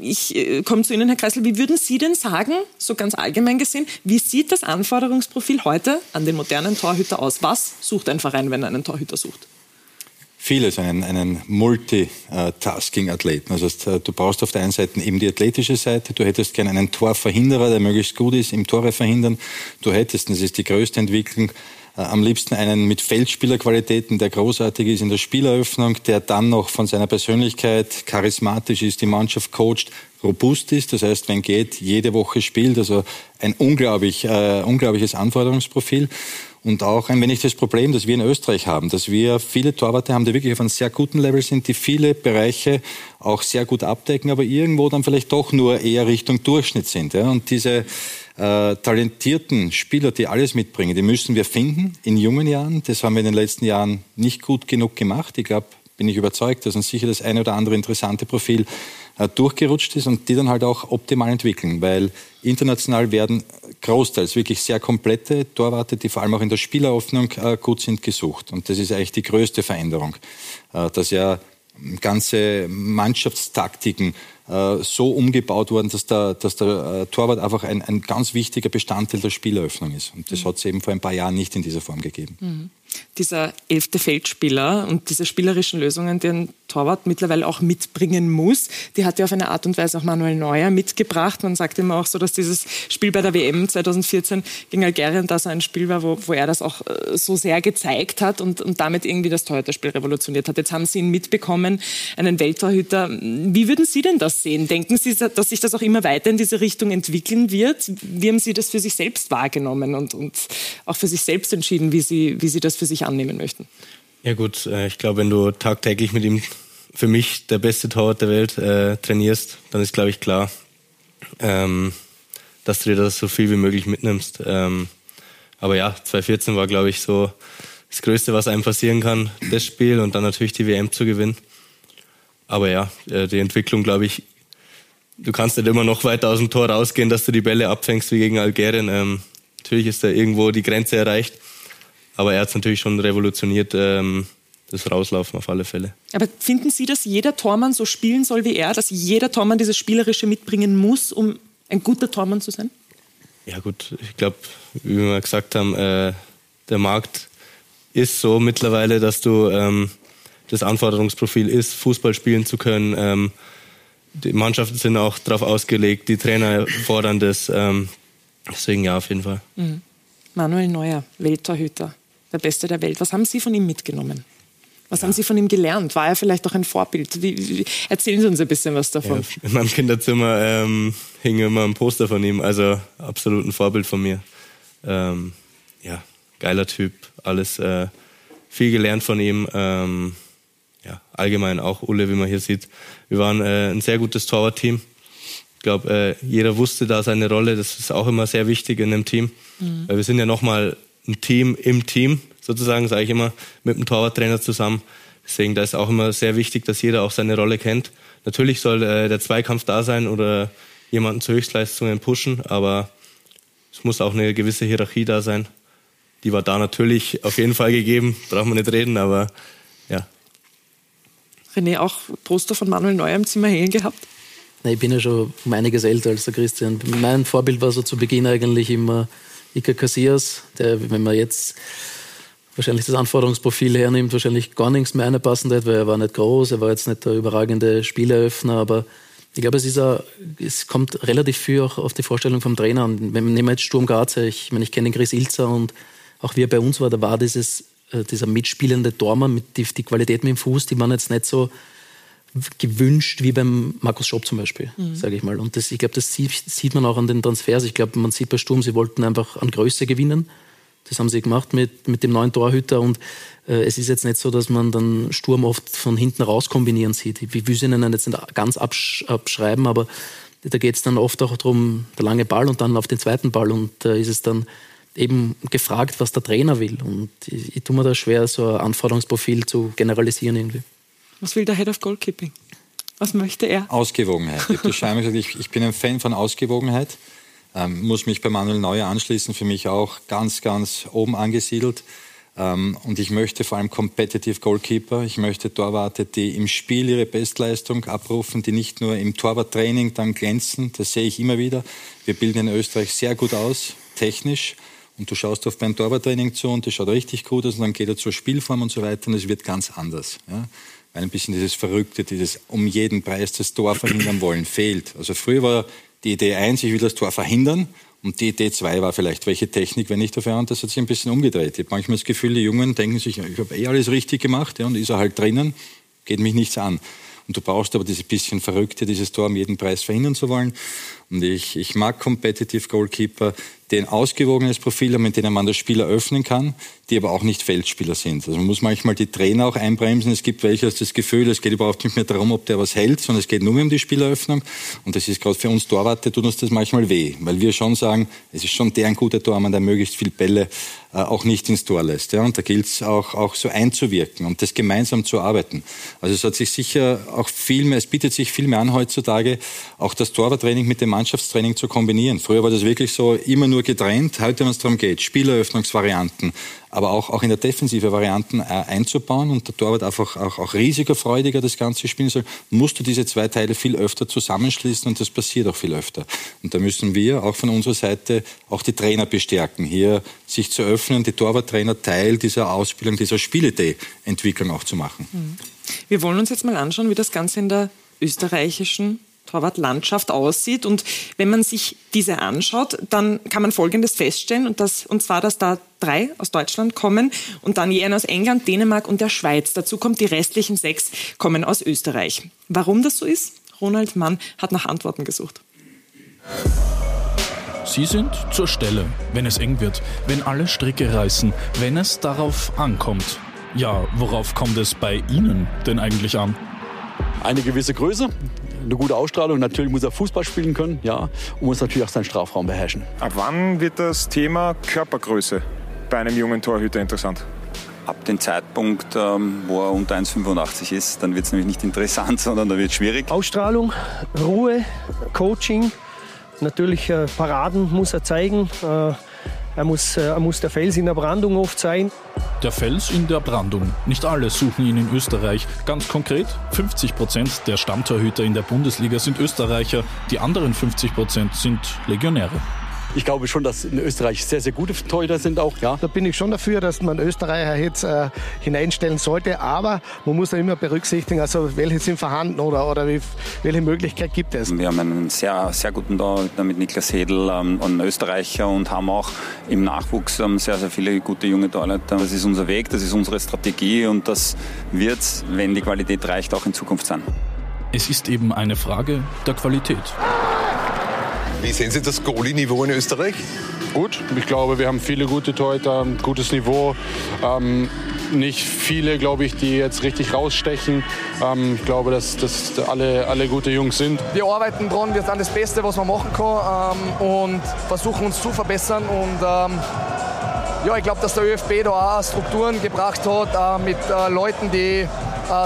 Ich äh, komme zu Ihnen, Herr Kreisel. Wie würden Sie denn sagen, so ganz allgemein gesehen, wie sieht das Anforderungsprofil heute an den modernen Torhüter aus? Was sucht ein Verein, wenn er einen Torhüter sucht? Vieles, einen, einen Multitasking-Athleten. Also äh, du brauchst auf der einen Seite eben die athletische Seite, du hättest gerne einen Torverhinderer, der möglichst gut ist im Tore verhindern. Du hättest, das ist die größte Entwicklung, äh, am liebsten einen mit Feldspielerqualitäten, der großartig ist in der Spieleröffnung, der dann noch von seiner Persönlichkeit charismatisch ist, die Mannschaft coacht, robust ist, das heißt, wenn geht, jede Woche spielt, also ein unglaublich, äh, unglaubliches Anforderungsprofil. Und auch ein wenig das Problem, das wir in Österreich haben, dass wir viele Torwarte haben, die wirklich auf einem sehr guten Level sind, die viele Bereiche auch sehr gut abdecken, aber irgendwo dann vielleicht doch nur eher Richtung Durchschnitt sind. Ja? Und diese äh, talentierten Spieler, die alles mitbringen, die müssen wir finden in jungen Jahren. Das haben wir in den letzten Jahren nicht gut genug gemacht. Ich glaube, bin ich überzeugt, dass uns sicher das eine oder andere interessante Profil durchgerutscht ist und die dann halt auch optimal entwickeln, weil international werden großteils wirklich sehr komplette Torwarte, die vor allem auch in der Spieleröffnung äh, gut sind, gesucht. Und das ist eigentlich die größte Veränderung, äh, dass ja ganze Mannschaftstaktiken äh, so umgebaut worden, dass der, dass der äh, Torwart einfach ein, ein ganz wichtiger Bestandteil der Spieleröffnung ist. Und das mhm. hat es eben vor ein paar Jahren nicht in dieser Form gegeben. Mhm. Dieser elfte Feldspieler und diese spielerischen Lösungen, die ein Torwart mittlerweile auch mitbringen muss. Die hat ja auf eine Art und Weise auch Manuel Neuer mitgebracht. Man sagt immer auch so, dass dieses Spiel bei der WM 2014 gegen Algerien da so ein Spiel war, wo, wo er das auch äh, so sehr gezeigt hat und, und damit irgendwie das Torhüterspiel revolutioniert hat. Jetzt haben Sie ihn mitbekommen, einen Welttorhüter. Wie würden Sie denn das sehen? Denken Sie, dass sich das auch immer weiter in diese Richtung entwickeln wird? Wie haben Sie das für sich selbst wahrgenommen und, und auch für sich selbst entschieden, wie Sie, wie Sie das für sich annehmen möchten? Ja gut, äh, ich glaube, wenn du tagtäglich mit ihm für mich der beste Torwart der Welt äh, trainierst, dann ist, glaube ich, klar, ähm, dass du dir das so viel wie möglich mitnimmst. Ähm, aber ja, 2014 war, glaube ich, so das Größte, was einem passieren kann, das Spiel und dann natürlich die WM zu gewinnen. Aber ja, äh, die Entwicklung, glaube ich, du kannst nicht immer noch weiter aus dem Tor rausgehen, dass du die Bälle abfängst wie gegen Algerien. Ähm, natürlich ist da irgendwo die Grenze erreicht. Aber er hat es natürlich schon revolutioniert, ähm, das Rauslaufen auf alle Fälle. Aber finden Sie, dass jeder Tormann so spielen soll wie er, dass jeder Tormann dieses Spielerische mitbringen muss, um ein guter Tormann zu sein? Ja gut, ich glaube, wie wir gesagt haben, äh, der Markt ist so mittlerweile, dass du ähm, das Anforderungsprofil ist, Fußball spielen zu können. Ähm, die Mannschaften sind auch darauf ausgelegt, die Trainer fordern das. Ähm, deswegen ja, auf jeden Fall. Mhm. Manuel Neuer, Welttorhüter der Beste der Welt. Was haben Sie von ihm mitgenommen? Was ja. haben Sie von ihm gelernt? War er vielleicht auch ein Vorbild? Wie, wie, erzählen Sie uns ein bisschen was davon. Ja, in meinem Kinderzimmer ähm, hing immer ein Poster von ihm, also absolut ein Vorbild von mir. Ähm, ja, geiler Typ, alles äh, viel gelernt von ihm. Ähm, ja, allgemein auch Ulle, wie man hier sieht. Wir waren äh, ein sehr gutes Torwartteam. Ich glaube, äh, jeder wusste da seine Rolle. Das ist auch immer sehr wichtig in einem Team. Mhm. Weil wir sind ja nochmal ein Team im Team, sozusagen, sage ich immer, mit dem Torwarttrainer zusammen. Deswegen, da ist auch immer sehr wichtig, dass jeder auch seine Rolle kennt. Natürlich soll äh, der Zweikampf da sein oder jemanden zu Höchstleistungen pushen, aber es muss auch eine gewisse Hierarchie da sein. Die war da natürlich auf jeden Fall gegeben, braucht man nicht reden, aber ja. René, auch Poster von Manuel Neuer im Zimmer hängen gehabt? Nein, ich bin ja schon um einiges älter als der Christian. Mein Vorbild war so zu Beginn eigentlich immer Iker Casillas, der, wenn man jetzt wahrscheinlich das Anforderungsprofil hernimmt, wahrscheinlich gar nichts mehr reinpassen hat, weil er war nicht groß, er war jetzt nicht der überragende Spieleröffner, aber ich glaube, es, auch, es kommt relativ viel auch auf die Vorstellung vom Trainer an. Wenn wir jetzt Sturm Graz, ich meine, ich kenne den Chris Ilzer und auch wie er bei uns war, da war dieses, äh, dieser mitspielende Tormann mit die, die Qualität mit dem Fuß, die waren jetzt nicht so gewünscht wie beim Markus Schopp zum Beispiel, mhm. sage ich mal. Und das, ich glaube, das sieht, sieht, man auch an den Transfers. Ich glaube, man sieht bei Sturm, sie wollten einfach an Größe gewinnen. Das haben sie gemacht mit, mit dem neuen Torhüter. Und äh, es ist jetzt nicht so, dass man dann Sturm oft von hinten raus kombinieren sieht. Ich will sie ihnen jetzt nicht ganz absch abschreiben, aber da geht es dann oft auch darum, der lange Ball und dann auf den zweiten Ball. Und da äh, ist es dann eben gefragt, was der Trainer will. Und ich, ich tue mir da schwer, so ein Anforderungsprofil zu generalisieren irgendwie. Was will der Head of Goalkeeping? Was möchte er? Ausgewogenheit. Ich gesagt, ich, ich bin ein Fan von Ausgewogenheit. Ähm, muss mich bei Manuel Neuer anschließen, für mich auch ganz, ganz oben angesiedelt. Ähm, und ich möchte vor allem Competitive Goalkeeper. Ich möchte Torwarte, die im Spiel ihre Bestleistung abrufen, die nicht nur im Torwarttraining dann glänzen. Das sehe ich immer wieder. Wir bilden in Österreich sehr gut aus, technisch. Und du schaust auf beim Torwarttraining zu und das schaut richtig gut aus und dann geht er zur Spielform und so weiter und es wird ganz anders. Ja ein bisschen dieses Verrückte, dieses um jeden Preis das Tor verhindern wollen, fehlt. Also früher war die Idee eins, ich will das Tor verhindern. Und die Idee zwei war vielleicht, welche Technik, wenn ich dafür an, das hat sich ein bisschen umgedreht. Ich habe manchmal das Gefühl, die Jungen denken sich, ich habe eh alles richtig gemacht, ja, und ist er halt drinnen, geht mich nichts an. Und du brauchst aber dieses bisschen Verrückte, dieses Tor um jeden Preis verhindern zu wollen. Und ich, ich mag Competitive Goalkeeper, die ein ausgewogenes Profil haben, mit denen man das Spiel eröffnen kann, die aber auch nicht Feldspieler sind. Also man muss manchmal die Trainer auch einbremsen. Es gibt welche, das Gefühl, es geht überhaupt nicht mehr darum, ob der was hält, sondern es geht nur um die Spieleröffnung. Und das ist gerade für uns Torwarte, tut uns das manchmal weh, weil wir schon sagen, es ist schon der ein guter Tormann, der möglichst viel Bälle äh, auch nicht ins Tor lässt. Ja? Und da gilt es auch, auch so einzuwirken und das gemeinsam zu arbeiten. Also es hat sich sicher auch viel mehr, es bietet sich viel mehr an heutzutage, auch das Torwarttraining mit dem Mannschaftstraining zu kombinieren. Früher war das wirklich so immer nur getrennt. Heute, wenn es darum geht, Spieleröffnungsvarianten, aber auch, auch in der defensive Varianten äh, einzubauen und der Torwart einfach auch, auch risikofreudiger das Ganze spielen soll, musst du diese zwei Teile viel öfter zusammenschließen und das passiert auch viel öfter. Und da müssen wir auch von unserer Seite auch die Trainer bestärken, hier sich zu öffnen, die Torwarttrainer Teil dieser Ausbildung, dieser Spielidee-Entwicklung auch zu machen. Mhm. Wir wollen uns jetzt mal anschauen, wie das Ganze in der österreichischen Torwartlandschaft aussieht. Und wenn man sich diese anschaut, dann kann man Folgendes feststellen, und, das, und zwar, dass da drei aus Deutschland kommen und dann je aus England, Dänemark und der Schweiz. Dazu kommt, die restlichen sechs kommen aus Österreich. Warum das so ist? Ronald Mann hat nach Antworten gesucht. Sie sind zur Stelle, wenn es eng wird, wenn alle Stricke reißen, wenn es darauf ankommt. Ja, worauf kommt es bei Ihnen denn eigentlich an? Eine gewisse Größe, eine gute Ausstrahlung. Natürlich muss er Fußball spielen können, ja, und muss natürlich auch seinen Strafraum beherrschen. Ab wann wird das Thema Körpergröße bei einem jungen Torhüter interessant? Ab dem Zeitpunkt, ähm, wo er unter 1,85 ist, dann wird es nämlich nicht interessant, sondern da wird es schwierig. Ausstrahlung, Ruhe, Coaching, natürlich äh, Paraden muss er zeigen. Er muss, äh, er muss der Fels in der Brandung oft sein. Der Fels in der Brandung. Nicht alle suchen ihn in Österreich. Ganz konkret, 50 Prozent der Stammtorhüter in der Bundesliga sind Österreicher, die anderen 50 Prozent sind Legionäre. Ich glaube schon, dass in Österreich sehr, sehr gute Torhüter sind auch. Ja. Da bin ich schon dafür, dass man Österreicher jetzt äh, hineinstellen sollte. Aber man muss ja immer berücksichtigen, also welche sind vorhanden oder, oder wie, welche Möglichkeit gibt es. Wir haben einen sehr, sehr guten Torhüter mit Niklas Hedl, ähm, einen Österreicher und haben auch im Nachwuchs ähm, sehr, sehr viele gute junge Torhüter. Das ist unser Weg, das ist unsere Strategie und das wird, wenn die Qualität reicht, auch in Zukunft sein. Es ist eben eine Frage der Qualität. Wie sehen Sie das Goalie-Niveau in Österreich? Gut, ich glaube, wir haben viele gute Torhüter, gutes Niveau. Ähm, nicht viele, glaube ich, die jetzt richtig rausstechen. Ähm, ich glaube, dass das alle, alle gute Jungs sind. Wir arbeiten dran, wir sind das Beste, was man machen kann ähm, und versuchen uns zu verbessern. Und ähm, ja, ich glaube, dass der ÖFB da auch Strukturen gebracht hat äh, mit äh, Leuten, die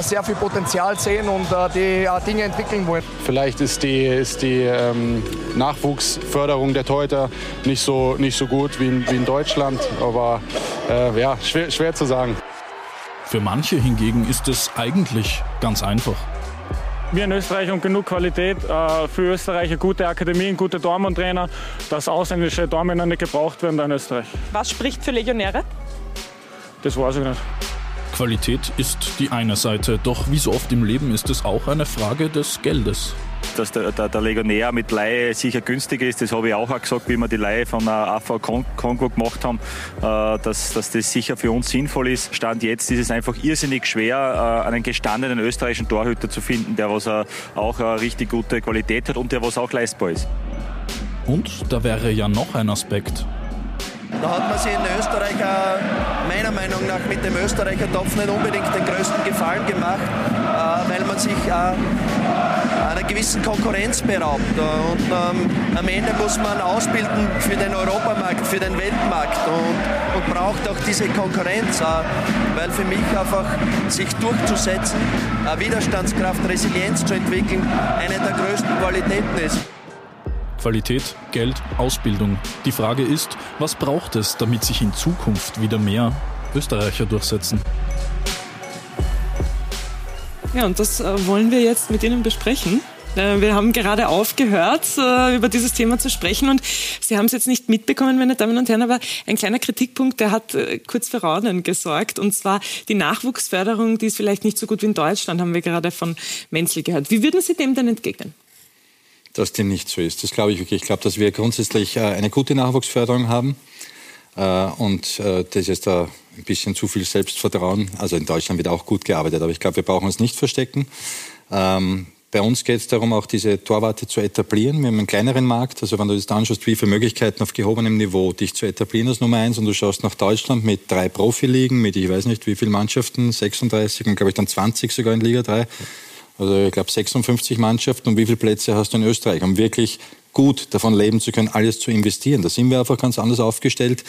sehr viel Potenzial sehen und äh, die äh, Dinge entwickeln wollen. Vielleicht ist die, ist die ähm, Nachwuchsförderung der Torhüter nicht so, nicht so gut wie in, wie in Deutschland, aber äh, ja, schwer, schwer zu sagen. Für manche hingegen ist es eigentlich ganz einfach. Wir in Österreich haben genug Qualität äh, für Österreich, gute Akademien, gute Dortmund-Trainer, dass ausländische Dortmunder nicht gebraucht werden in Österreich. Was spricht für Legionäre? Das weiß ich nicht. Qualität ist die eine Seite, doch wie so oft im Leben ist es auch eine Frage des Geldes. Dass der, der, der Legionär mit Laie sicher günstiger ist, das habe ich auch, auch gesagt, wie wir die Laie von der AV Kongo gemacht haben, äh, dass, dass das sicher für uns sinnvoll ist. Stand jetzt ist es einfach irrsinnig schwer, äh, einen gestandenen österreichischen Torhüter zu finden, der was äh, auch eine richtig gute Qualität hat und der was auch leistbar ist. Und da wäre ja noch ein Aspekt. Da hat man sich in Österreich meiner Meinung nach mit dem Österreicher-Topf nicht unbedingt den größten Gefallen gemacht, äh, weil man sich einer gewissen Konkurrenz beraubt. Und ähm, am Ende muss man ausbilden für den Europamarkt, für den Weltmarkt und, braucht auch diese Konkurrenz, äh, weil für mich einfach sich durchzusetzen, Widerstandskraft, Resilienz zu entwickeln, eine der größten Qualitäten ist. Qualität, Geld, Ausbildung. Die Frage ist, was braucht es, damit sich in Zukunft wieder mehr Österreicher durchsetzen? Ja, und das äh, wollen wir jetzt mit Ihnen besprechen. Äh, wir haben gerade aufgehört, äh, über dieses Thema zu sprechen und Sie haben es jetzt nicht mitbekommen, meine Damen und Herren, aber ein kleiner Kritikpunkt, der hat kurz für Raunen gesorgt und zwar die Nachwuchsförderung, die ist vielleicht nicht so gut wie in Deutschland, haben wir gerade von Menzel gehört. Wie würden Sie dem denn entgegnen? Dass dem nicht so ist. Das glaube ich wirklich. Ich glaube, dass wir grundsätzlich äh, eine gute Nachwuchsförderung haben. Äh, und äh, das ist da ein bisschen zu viel Selbstvertrauen. Also in Deutschland wird auch gut gearbeitet, aber ich glaube, wir brauchen uns nicht verstecken. Ähm, bei uns geht es darum, auch diese Torwarte zu etablieren. Wir haben einen kleineren Markt. Also wenn du das anschaust, wie viele Möglichkeiten auf gehobenem Niveau dich zu etablieren als Nummer eins und du schaust nach Deutschland mit drei Profiligen, mit ich weiß nicht wie viele Mannschaften, 36 und glaube ich dann 20 sogar in Liga 3 also ich glaube 56 Mannschaften und wie viele Plätze hast du in Österreich, um wirklich gut davon leben zu können, alles zu investieren. Da sind wir einfach ganz anders aufgestellt,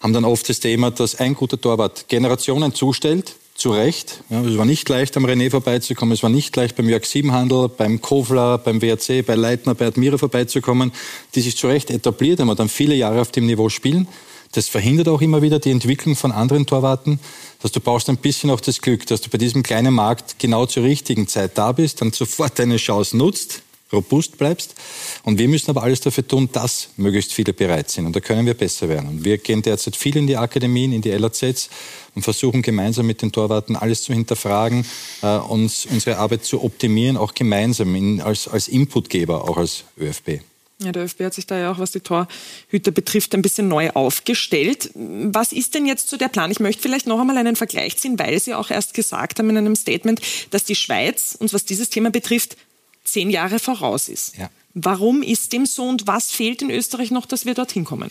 haben dann oft das Thema, dass ein guter Torwart Generationen zustellt, zu Recht. Ja, es war nicht leicht, am René vorbeizukommen. Es war nicht leicht, beim Jörg Siebenhandel, beim Kofler, beim WRC, bei Leitner, bei Admira vorbeizukommen, die sich zu Recht etabliert haben und dann viele Jahre auf dem Niveau spielen. Das verhindert auch immer wieder die Entwicklung von anderen Torwarten, dass du brauchst ein bisschen auch das Glück, dass du bei diesem kleinen Markt genau zur richtigen Zeit da bist, dann sofort deine Chance nutzt, robust bleibst. Und wir müssen aber alles dafür tun, dass möglichst viele bereit sind. Und da können wir besser werden. Und wir gehen derzeit viel in die Akademien, in die LAZs und versuchen gemeinsam mit den Torwarten alles zu hinterfragen, äh, uns unsere Arbeit zu optimieren, auch gemeinsam in, als, als Inputgeber, auch als ÖFB. Ja, der ÖFB hat sich da ja auch, was die Torhüter betrifft, ein bisschen neu aufgestellt. Was ist denn jetzt so der Plan? Ich möchte vielleicht noch einmal einen Vergleich ziehen, weil Sie auch erst gesagt haben in einem Statement, dass die Schweiz uns, was dieses Thema betrifft, zehn Jahre voraus ist. Ja. Warum ist dem so und was fehlt in Österreich noch, dass wir dorthin kommen?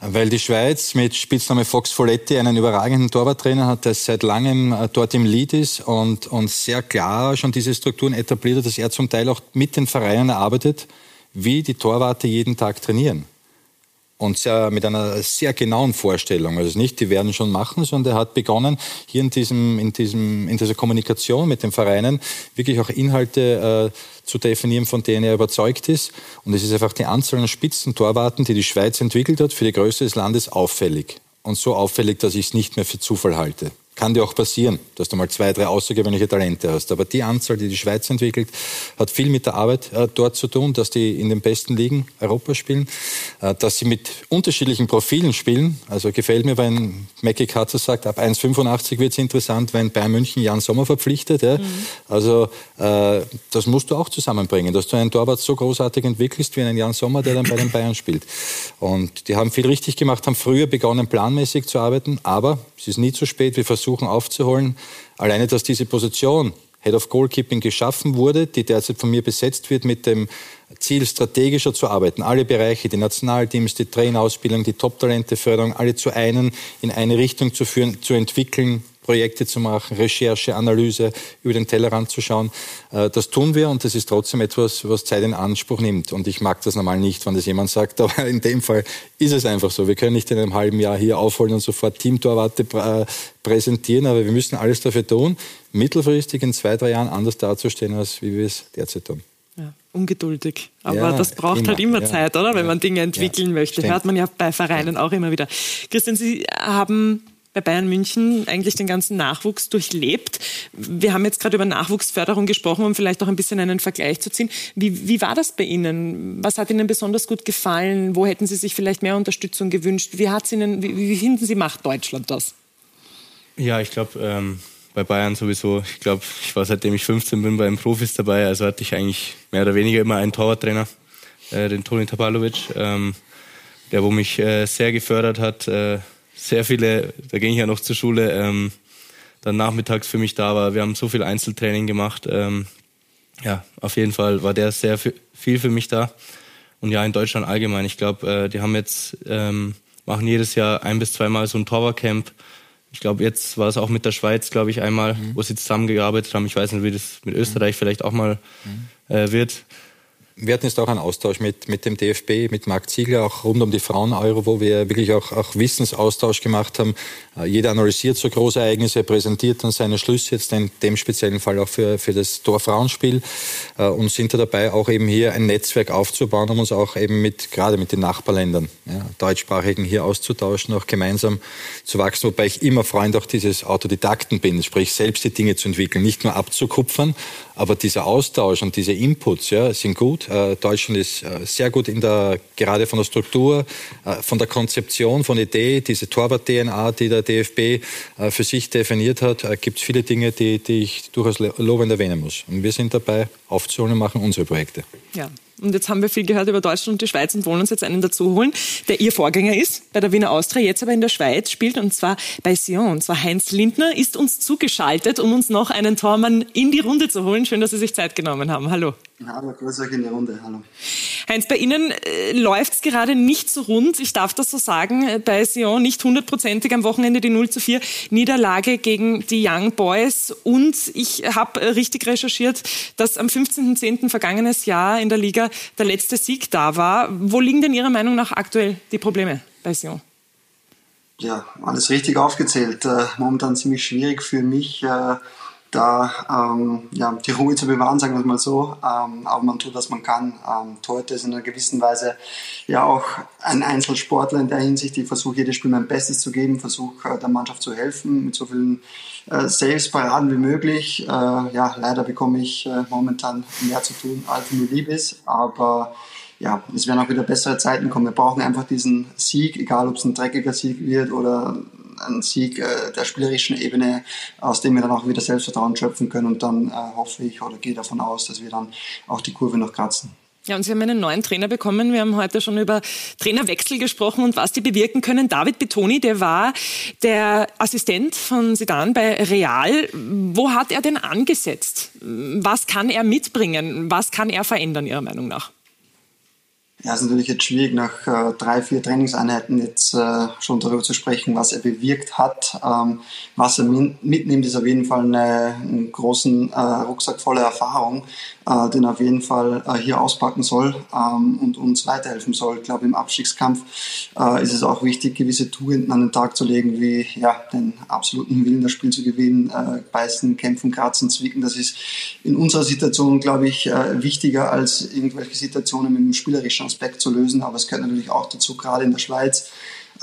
Weil die Schweiz mit Spitzname Fox Folletti einen überragenden Torwarttrainer hat, der seit langem äh, dort im Lead ist und, und sehr klar schon diese Strukturen etabliert hat, dass er zum Teil auch mit den Vereinen arbeitet, wie die Torwarte jeden Tag trainieren und sehr, mit einer sehr genauen Vorstellung. Also nicht, die werden schon machen, sondern er hat begonnen, hier in, diesem, in, diesem, in dieser Kommunikation mit den Vereinen wirklich auch Inhalte äh, zu definieren, von denen er überzeugt ist. Und es ist einfach die Anzahl an Spitzentorwarten, die die Schweiz entwickelt hat, für die Größe des Landes auffällig. Und so auffällig, dass ich es nicht mehr für Zufall halte. Kann dir auch passieren, dass du mal zwei, drei außergewöhnliche Talente hast. Aber die Anzahl, die die Schweiz entwickelt, hat viel mit der Arbeit äh, dort zu tun, dass die in den besten Ligen Europas spielen, äh, dass sie mit unterschiedlichen Profilen spielen. Also gefällt mir, wenn Mackie Katzer sagt, ab 1,85 wird es interessant, wenn Bayern München Jan Sommer verpflichtet. Ja? Mhm. Also äh, das musst du auch zusammenbringen, dass du einen Torwart so großartig entwickelst wie einen Jan Sommer, der dann bei den Bayern spielt. Und die haben viel richtig gemacht, haben früher begonnen, planmäßig zu arbeiten, aber es ist nie zu spät. Wir versuchen versuchen aufzuholen. Alleine, dass diese Position Head of Goalkeeping geschaffen wurde, die derzeit von mir besetzt wird mit dem Ziel, strategischer zu arbeiten. Alle Bereiche, die Nationalteams, die Trainerausbildung, die Top-Talente-Förderung, alle zu einen, in eine Richtung zu führen, zu entwickeln, Projekte zu machen, Recherche, Analyse, über den Tellerrand zu schauen. Äh, das tun wir und das ist trotzdem etwas, was Zeit in Anspruch nimmt. Und ich mag das normal nicht, wenn das jemand sagt, aber in dem Fall ist es einfach so. Wir können nicht in einem halben Jahr hier aufholen und sofort Teamtorwarte äh, präsentieren, aber wir müssen alles dafür tun, mittelfristig in zwei, drei Jahren anders dazustehen, als wie wir es derzeit tun. Ja, ungeduldig. Aber ja, das braucht immer. halt immer Zeit, oder? Wenn man Dinge entwickeln möchte. Stimmt. Hört man ja bei Vereinen auch immer wieder. Christian, Sie haben bei Bayern München eigentlich den ganzen Nachwuchs durchlebt. Wir haben jetzt gerade über Nachwuchsförderung gesprochen, um vielleicht auch ein bisschen einen Vergleich zu ziehen. Wie, wie war das bei Ihnen? Was hat Ihnen besonders gut gefallen? Wo hätten Sie sich vielleicht mehr Unterstützung gewünscht? Wie, hat's Ihnen, wie, wie finden Sie, macht Deutschland das? Ja, ich glaube, ähm, bei Bayern sowieso. Ich glaube, ich war seitdem ich 15 bin bei den Profis dabei. Also hatte ich eigentlich mehr oder weniger immer einen Torwarttrainer, äh, den Toni Tapalovic, ähm, der wo mich äh, sehr gefördert hat. Äh, sehr viele, da ging ich ja noch zur Schule, ähm, dann nachmittags für mich da war. Wir haben so viel Einzeltraining gemacht. Ähm, ja, auf jeden Fall war der sehr viel für mich da. Und ja, in Deutschland allgemein. Ich glaube, äh, die haben jetzt, ähm, machen jedes Jahr ein bis zweimal so ein Torwartcamp. Ich glaube, jetzt war es auch mit der Schweiz, glaube ich, einmal, mhm. wo sie zusammengearbeitet haben. Ich weiß nicht, wie das mit Österreich mhm. vielleicht auch mal mhm. äh, wird wir hatten jetzt auch einen Austausch mit, mit dem DFB, mit Marc Ziegler, auch rund um die Frauen-Euro, wo wir wirklich auch, auch Wissensaustausch gemacht haben. Äh, jeder analysiert so große Ereignisse, präsentiert dann seine Schlüsse, jetzt in dem speziellen Fall auch für, für das Tor-Frauenspiel äh, und sind da dabei, auch eben hier ein Netzwerk aufzubauen, um uns auch eben mit, gerade mit den Nachbarländern, ja, deutschsprachigen hier auszutauschen, auch gemeinsam zu wachsen, wobei ich immer Freund auch dieses Autodidakten bin, sprich selbst die Dinge zu entwickeln, nicht nur abzukupfern, aber dieser Austausch und diese Inputs ja, sind gut. Äh, Deutschland ist äh, sehr gut in der, gerade von der Struktur, äh, von der Konzeption, von Idee, diese Torwart-DNA, die der DFB für sich definiert hat, gibt es viele Dinge, die, die ich durchaus lobend erwähnen muss. Und wir sind dabei aufzuholen und machen unsere Projekte. Ja, und jetzt haben wir viel gehört über Deutschland und die Schweiz und wollen uns jetzt einen dazu holen, der ihr Vorgänger ist bei der Wiener Austria, jetzt aber in der Schweiz spielt und zwar bei Sion. Und zwar Heinz Lindner ist uns zugeschaltet, um uns noch einen Tormann in die Runde zu holen. Schön, dass Sie sich Zeit genommen haben. Hallo. Hallo, grüß euch in die Runde. Hallo. Heinz, bei Ihnen äh, läuft es gerade nicht so rund. Ich darf das so sagen. Äh, bei Sion nicht hundertprozentig am Wochenende die 0 zu 4 Niederlage gegen die Young Boys. Und ich habe äh, richtig recherchiert, dass am 15.10. vergangenes Jahr in der Liga der letzte Sieg da war. Wo liegen denn Ihrer Meinung nach aktuell die Probleme bei Sion? Ja, alles richtig aufgezählt. Äh, momentan ziemlich schwierig für mich, äh, da ähm, ja, die Ruhe zu bewahren, sagen wir es mal so. Ähm, aber man tut, was man kann. Ähm, Torhüter ist in einer gewissen Weise ja auch ein Einzelsportler in der Hinsicht. Ich versuche jedes Spiel mein Bestes zu geben, versuche äh, der Mannschaft zu helfen mit so vielen äh, Saves, Paraden wie möglich. Äh, ja, leider bekomme ich äh, momentan mehr zu tun, als mir lieb ist. Aber ja, es werden auch wieder bessere Zeiten kommen. Wir brauchen einfach diesen Sieg, egal ob es ein dreckiger Sieg wird oder ein Sieg äh, der spielerischen Ebene, aus dem wir dann auch wieder Selbstvertrauen schöpfen können. Und dann äh, hoffe ich oder gehe davon aus, dass wir dann auch die Kurve noch kratzen. Ja, und Sie haben einen neuen Trainer bekommen. Wir haben heute schon über Trainerwechsel gesprochen und was die bewirken können. David Betoni, der war der Assistent von Sidan bei Real. Wo hat er denn angesetzt? Was kann er mitbringen? Was kann er verändern, Ihrer Meinung nach? Ja, ist natürlich jetzt schwierig, nach äh, drei, vier Trainingseinheiten jetzt äh, schon darüber zu sprechen, was er bewirkt hat. Ähm, was er mitnimmt, ist auf jeden Fall eine, einen großen äh, Rucksack voller Erfahrung äh, den er auf jeden Fall äh, hier auspacken soll ähm, und uns weiterhelfen soll. Ich glaube, im Abstiegskampf äh, ist es auch wichtig, gewisse Tugenden an den Tag zu legen, wie ja, den absoluten Willen, das Spiel zu gewinnen, beißen, kämpfen, kratzen, zwicken. Das ist in unserer Situation, glaube ich, wichtiger als irgendwelche Situationen mit einem spielerischen Aspekt zu lösen. Aber es gehört natürlich auch dazu, gerade in der Schweiz.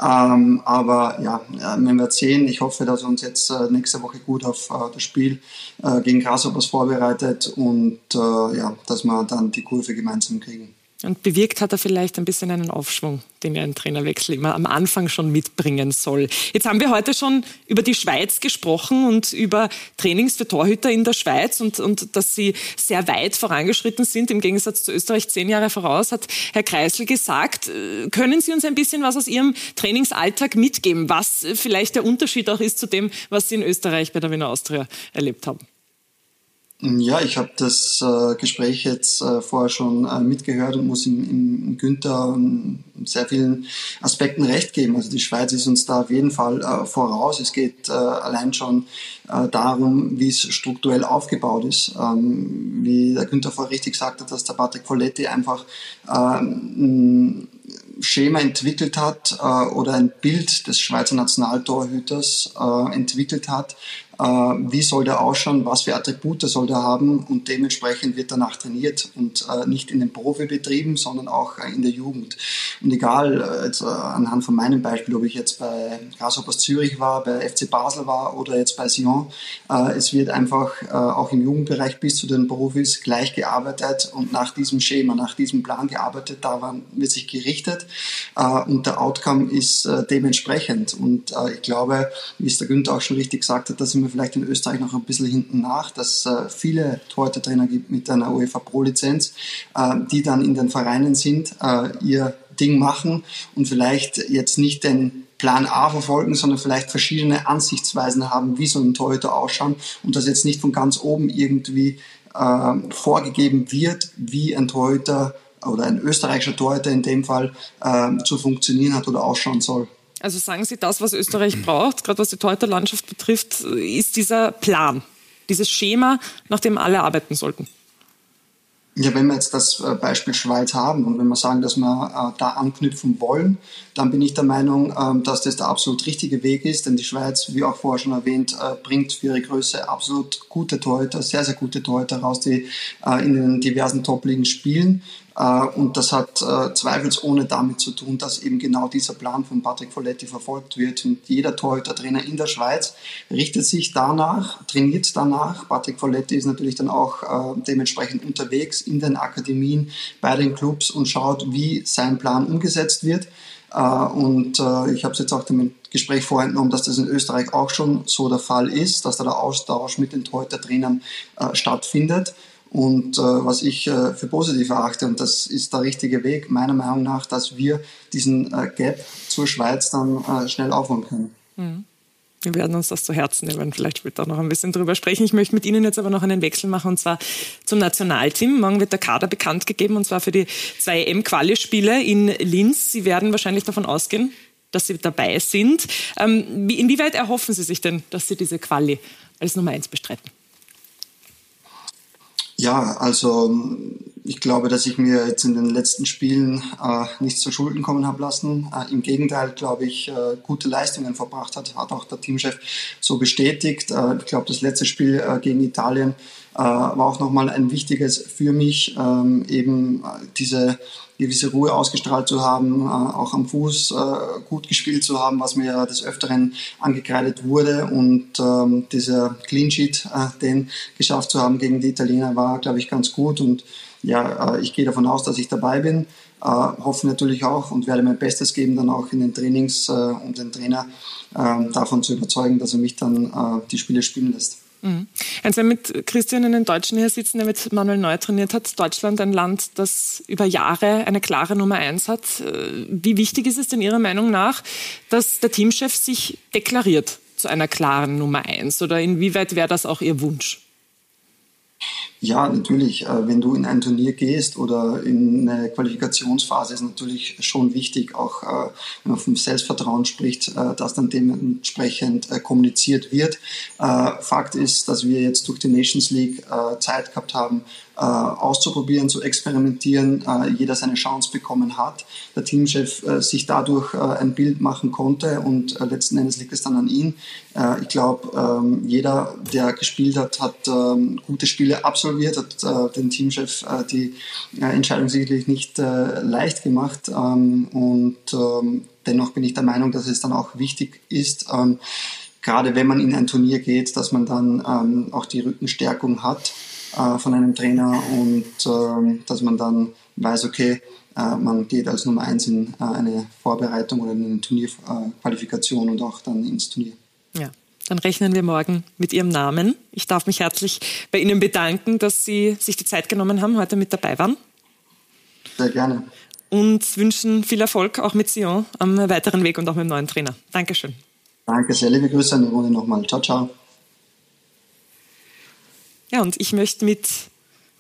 Ähm, aber ja, wenn wir sehen, ich hoffe, dass uns jetzt äh, nächste Woche gut auf äh, das Spiel äh, gegen Grasshoppers vorbereitet und äh, ja, dass wir dann die Kurve gemeinsam kriegen. Und bewirkt hat er vielleicht ein bisschen einen Aufschwung, den ja ein Trainerwechsel immer am Anfang schon mitbringen soll. Jetzt haben wir heute schon über die Schweiz gesprochen und über Trainings für Torhüter in der Schweiz und, und dass sie sehr weit vorangeschritten sind, im Gegensatz zu Österreich zehn Jahre voraus, hat Herr Kreisel gesagt. Äh, können Sie uns ein bisschen was aus Ihrem Trainingsalltag mitgeben, was vielleicht der Unterschied auch ist zu dem, was Sie in Österreich bei der Wiener Austria erlebt haben? Ja, ich habe das äh, Gespräch jetzt äh, vorher schon äh, mitgehört und muss im, Günther in sehr vielen Aspekten recht geben. Also die Schweiz ist uns da auf jeden Fall äh, voraus. Es geht äh, allein schon äh, darum, wie es strukturell aufgebaut ist. Ähm, wie der Günther vorher richtig sagte, dass der Patrick Folletti einfach ein Schema entwickelt hat oder ein Bild des Schweizer Nationaltorhüters entwickelt hat, äh, wie soll der ausschauen, was für Attribute soll der haben und dementsprechend wird danach trainiert und äh, nicht in den Profibetrieben, sondern auch äh, in der Jugend. Und egal, jetzt, anhand von meinem Beispiel, ob ich jetzt bei Grasshoppers Zürich war, bei FC Basel war oder jetzt bei Sion, es wird einfach auch im Jugendbereich bis zu den Profis gleich gearbeitet und nach diesem Schema, nach diesem Plan gearbeitet, da wird sich gerichtet und der Outcome ist dementsprechend. Und ich glaube, wie es der Günther auch schon richtig gesagt hat, dass im wir vielleicht in Österreich noch ein bisschen hinten nach, dass äh, viele Torhüter-Trainer gibt mit einer UEFA Pro-Lizenz, äh, die dann in den Vereinen sind, äh, ihr Ding machen und vielleicht jetzt nicht den Plan A verfolgen, sondern vielleicht verschiedene Ansichtsweisen haben, wie so ein Torhüter ausschauen und das jetzt nicht von ganz oben irgendwie äh, vorgegeben wird, wie ein Torhüter oder ein österreichischer Torhüter in dem Fall äh, zu funktionieren hat oder ausschauen soll. Also sagen Sie, das, was Österreich braucht, gerade was die Torhüterlandschaft betrifft, ist dieser Plan, dieses Schema, nach dem alle arbeiten sollten. Ja, wenn wir jetzt das äh, Beispiel Schweiz haben und wenn wir sagen, dass wir äh, da anknüpfen wollen, dann bin ich der Meinung, ähm, dass das der absolut richtige Weg ist, denn die Schweiz, wie auch vorher schon erwähnt, äh, bringt für ihre Größe absolut gute Torhüter, sehr, sehr gute Torhüter raus, die in den diversen Top-Ligen spielen. Äh, und das hat äh, zweifelsohne damit zu tun, dass eben genau dieser Plan von Patrick Folletti verfolgt wird. Und jeder Torhüter-Trainer in der Schweiz richtet sich danach, trainiert danach. Patrick Folletti ist natürlich dann auch äh, dementsprechend unterwegs in den Akademien, bei den Clubs und schaut, wie sein Plan umgesetzt wird. Und ich habe es jetzt auch dem Gespräch vorentnommen, dass das in Österreich auch schon so der Fall ist, dass da der Austausch mit den Torhüter-Trainern stattfindet. Und äh, was ich äh, für positiv erachte, und das ist der richtige Weg, meiner Meinung nach, dass wir diesen äh, Gap zur Schweiz dann äh, schnell aufholen können. Mhm. Wir werden uns das zu Herzen nehmen. Vielleicht wird auch noch ein bisschen drüber sprechen. Ich möchte mit Ihnen jetzt aber noch einen Wechsel machen und zwar zum Nationalteam. Morgen wird der Kader bekannt gegeben und zwar für die zwei M-Quali-Spiele in Linz. Sie werden wahrscheinlich davon ausgehen, dass Sie dabei sind. Ähm, inwieweit erhoffen Sie sich denn, dass Sie diese Quali als Nummer eins bestreiten? Ja, also ich glaube, dass ich mir jetzt in den letzten Spielen äh, nichts zu Schulden kommen habe lassen. Äh, Im Gegenteil, glaube ich, äh, gute Leistungen verbracht hat, hat auch der Teamchef so bestätigt. Äh, ich glaube, das letzte Spiel äh, gegen Italien war auch nochmal ein wichtiges für mich, ähm, eben diese gewisse Ruhe ausgestrahlt zu haben, auch am Fuß gut gespielt zu haben, was mir ja des Öfteren angekreidet wurde. Und ähm, dieser Clean Sheet, den geschafft zu haben gegen die Italiener, war, glaube ich, ganz gut. Und ja, äh, ich gehe davon aus, dass ich dabei bin. Äh, hoffe natürlich auch und werde mein Bestes geben, dann auch in den Trainings, äh, um den Trainer ähm, davon zu überzeugen, dass er mich dann die Spiele spielen lässt. Mhm. Also mit Christian einen Deutschen hier sitzen, der mit Manuel Neu trainiert hat. Deutschland ein Land, das über Jahre eine klare Nummer eins hat. Wie wichtig ist es denn Ihrer Meinung nach, dass der Teamchef sich deklariert zu einer klaren Nummer eins? Oder inwieweit wäre das auch Ihr Wunsch? Ja, natürlich. Äh, wenn du in ein Turnier gehst oder in eine Qualifikationsphase, ist natürlich schon wichtig, auch äh, wenn man vom Selbstvertrauen spricht, äh, dass dann dementsprechend kommuniziert wird. Fakt ist, dass wir jetzt durch die Nations League Zeit gehabt haben, auszuprobieren, zu experimentieren, jeder seine Chance bekommen hat, der Teamchef sich dadurch ein Bild machen konnte und letzten Endes liegt es dann an ihm. Ich glaube, ähm, jeder, der gespielt hat, hat ähm, gute Spiele absolviert, hat den Teamchef die Entscheidung sicherlich nicht leicht gemacht ähm, und ähm, dennoch bin ich der Meinung, dass es dann auch wichtig ist, ähm, gerade wenn man in ein Turnier geht, dass man dann ähm, auch die Rückenstärkung hat äh, von einem Trainer und äh, dass man dann weiß, okay, äh, man geht als Nummer eins in äh, eine Vorbereitung oder in eine Turnierqualifikation und auch dann ins Turnier. Ja. Dann rechnen wir morgen mit Ihrem Namen. Ich darf mich herzlich bei Ihnen bedanken, dass Sie sich die Zeit genommen haben, heute mit dabei waren. Sehr gerne. Und wünschen viel Erfolg auch mit Sion am weiteren Weg und auch mit dem neuen Trainer. Dankeschön. Danke sehr, liebe Grüße an die Runde nochmal. Ciao, ciao. Ja, und ich möchte mit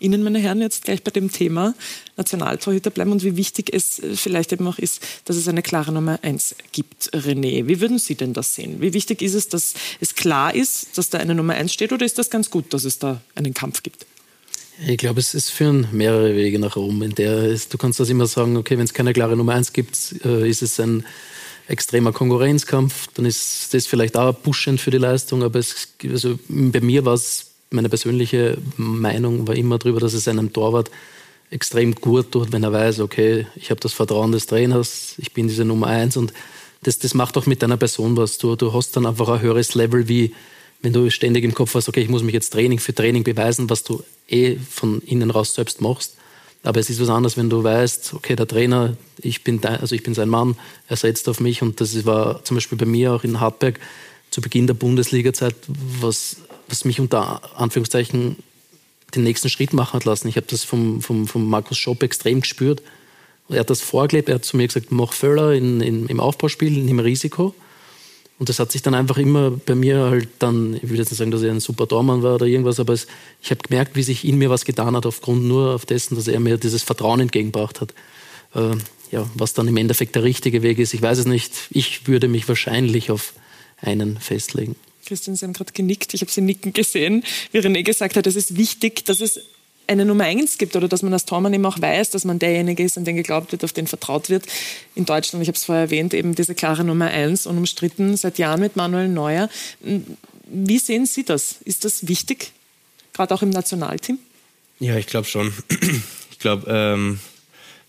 Ihnen, meine Herren, jetzt gleich bei dem Thema Nationaltorhüter bleiben und wie wichtig es äh, vielleicht eben auch ist, dass es eine klare Nummer eins gibt. René, wie würden Sie denn das sehen? Wie wichtig ist es, dass es klar ist, dass da eine Nummer eins steht oder ist das ganz gut, dass es da einen Kampf gibt? Ich glaube, es, es führen mehrere Wege nach oben. In der ist, du kannst das immer sagen, okay, wenn es keine klare Nummer eins gibt, äh, ist es ein extremer Konkurrenzkampf, dann ist das vielleicht auch pushend für die Leistung, aber es, also bei mir war es meine persönliche Meinung war immer darüber, dass es einem Torwart extrem gut tut, wenn er weiß, okay, ich habe das Vertrauen des Trainers, ich bin diese Nummer eins und das, das macht auch mit deiner Person was. Du, du hast dann einfach ein höheres Level, wie wenn du ständig im Kopf hast, okay, ich muss mich jetzt Training für Training beweisen, was du eh von innen raus selbst machst. Aber es ist was anderes, wenn du weißt, okay, der Trainer, ich bin, dein, also ich bin sein Mann, er setzt auf mich und das war zum Beispiel bei mir auch in Hartberg zu Beginn der Bundesliga-Zeit, was was mich unter Anführungszeichen den nächsten Schritt machen hat lassen. Ich habe das vom, vom, vom Markus Schopp extrem gespürt. Er hat das vorgelebt, er hat zu mir gesagt, mach Völler in, in, im Aufbauspiel, nimm Risiko. Und das hat sich dann einfach immer bei mir halt dann, ich will jetzt nicht sagen, dass er ein super Tormann war oder irgendwas, aber es, ich habe gemerkt, wie sich in mir was getan hat, aufgrund nur auf dessen, dass er mir dieses Vertrauen entgegengebracht hat. Äh, ja, was dann im Endeffekt der richtige Weg ist, ich weiß es nicht. Ich würde mich wahrscheinlich auf einen festlegen. Christian, Sie haben gerade genickt, ich habe Sie nicken gesehen, wie René gesagt hat, es ist wichtig, dass es eine Nummer eins gibt oder dass man als Tormann eben auch weiß, dass man derjenige ist, an den geglaubt wird, auf den vertraut wird. In Deutschland, ich habe es vorher erwähnt, eben diese klare Nummer eins, unumstritten seit Jahren mit Manuel Neuer. Wie sehen Sie das? Ist das wichtig, gerade auch im Nationalteam? Ja, ich glaube schon. Ich glaube, ähm,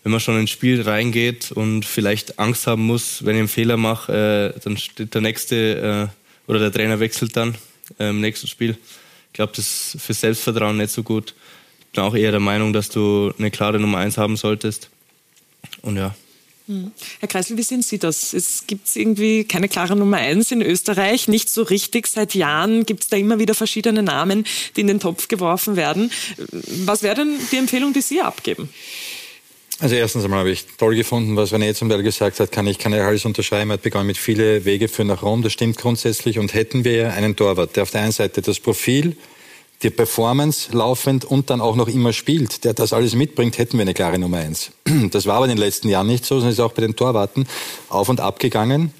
wenn man schon ins Spiel reingeht und vielleicht Angst haben muss, wenn ich einen Fehler mache, äh, dann steht der nächste äh, oder der Trainer wechselt dann äh, im nächsten Spiel. Ich glaube, das ist für Selbstvertrauen nicht so gut. Ich bin auch eher der Meinung, dass du eine klare Nummer eins haben solltest. Und ja. Hm. Herr Kreisel, wie sehen Sie das? Es gibt irgendwie keine klare Nummer eins in Österreich, nicht so richtig. Seit Jahren gibt es da immer wieder verschiedene Namen, die in den Topf geworfen werden. Was wäre denn die Empfehlung, die Sie abgeben? Also erstens einmal habe ich toll gefunden, was René zum Teil gesagt hat, kann ich, kann ich alles unterschreiben. Er hat begonnen mit viele Wege für nach Rom, das stimmt grundsätzlich. Und hätten wir einen Torwart, der auf der einen Seite das Profil, die Performance laufend und dann auch noch immer spielt, der das alles mitbringt, hätten wir eine klare Nummer eins. Das war aber in den letzten Jahren nicht so, sondern ist auch bei den Torwarten auf und ab gegangen.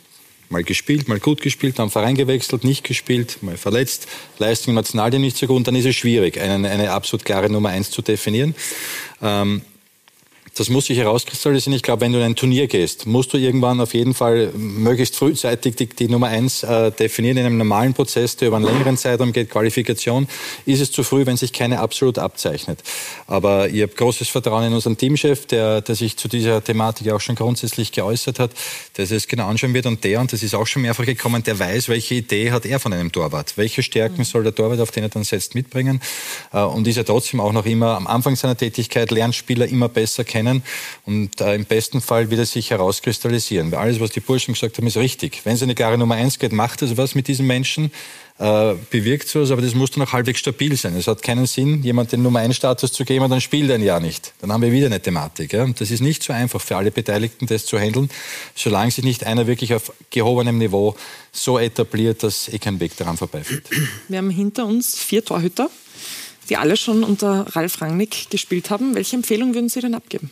Mal gespielt, mal gut gespielt, am Verein gewechselt, nicht gespielt, mal verletzt, Leistung im Nationalteam nicht so gut. Und dann ist es schwierig, eine, eine absolut klare Nummer eins zu definieren. Ähm, das muss sich herauskristallisieren. Ich glaube, wenn du in ein Turnier gehst, musst du irgendwann auf jeden Fall möglichst frühzeitig die, die Nummer eins äh, definieren. In einem normalen Prozess, der über einen längeren Zeitraum geht, Qualifikation, ist es zu früh, wenn sich keine absolut abzeichnet. Aber ich habe großes Vertrauen in unseren Teamchef, der, der sich zu dieser Thematik auch schon grundsätzlich geäußert hat, der sich das genau anschauen wird. Und der, und das ist auch schon mehrfach gekommen, der weiß, welche Idee hat er von einem Torwart. Welche Stärken soll der Torwart, auf den er dann setzt, mitbringen? Äh, und ist er trotzdem auch noch immer am Anfang seiner Tätigkeit, lernt Spieler immer besser kennen kennen. Und äh, im besten Fall wird es sich herauskristallisieren. Weil alles, was die Burschen gesagt haben, ist richtig. Wenn es eine klare Nummer eins geht, macht es was mit diesen Menschen. Äh, bewirkt sowas, aber das muss dann auch halbwegs stabil sein. Es hat keinen Sinn, jemand den Nummer 1 Status zu geben und dann spielt er ein Jahr nicht. Dann haben wir wieder eine Thematik. Ja? Und das ist nicht so einfach für alle Beteiligten, das zu handeln, solange sich nicht einer wirklich auf gehobenem Niveau so etabliert, dass eh kein Weg daran vorbeiführt. Wir haben hinter uns vier Torhüter, die alle schon unter Ralf Rangnick gespielt haben. Welche Empfehlung würden Sie denn abgeben?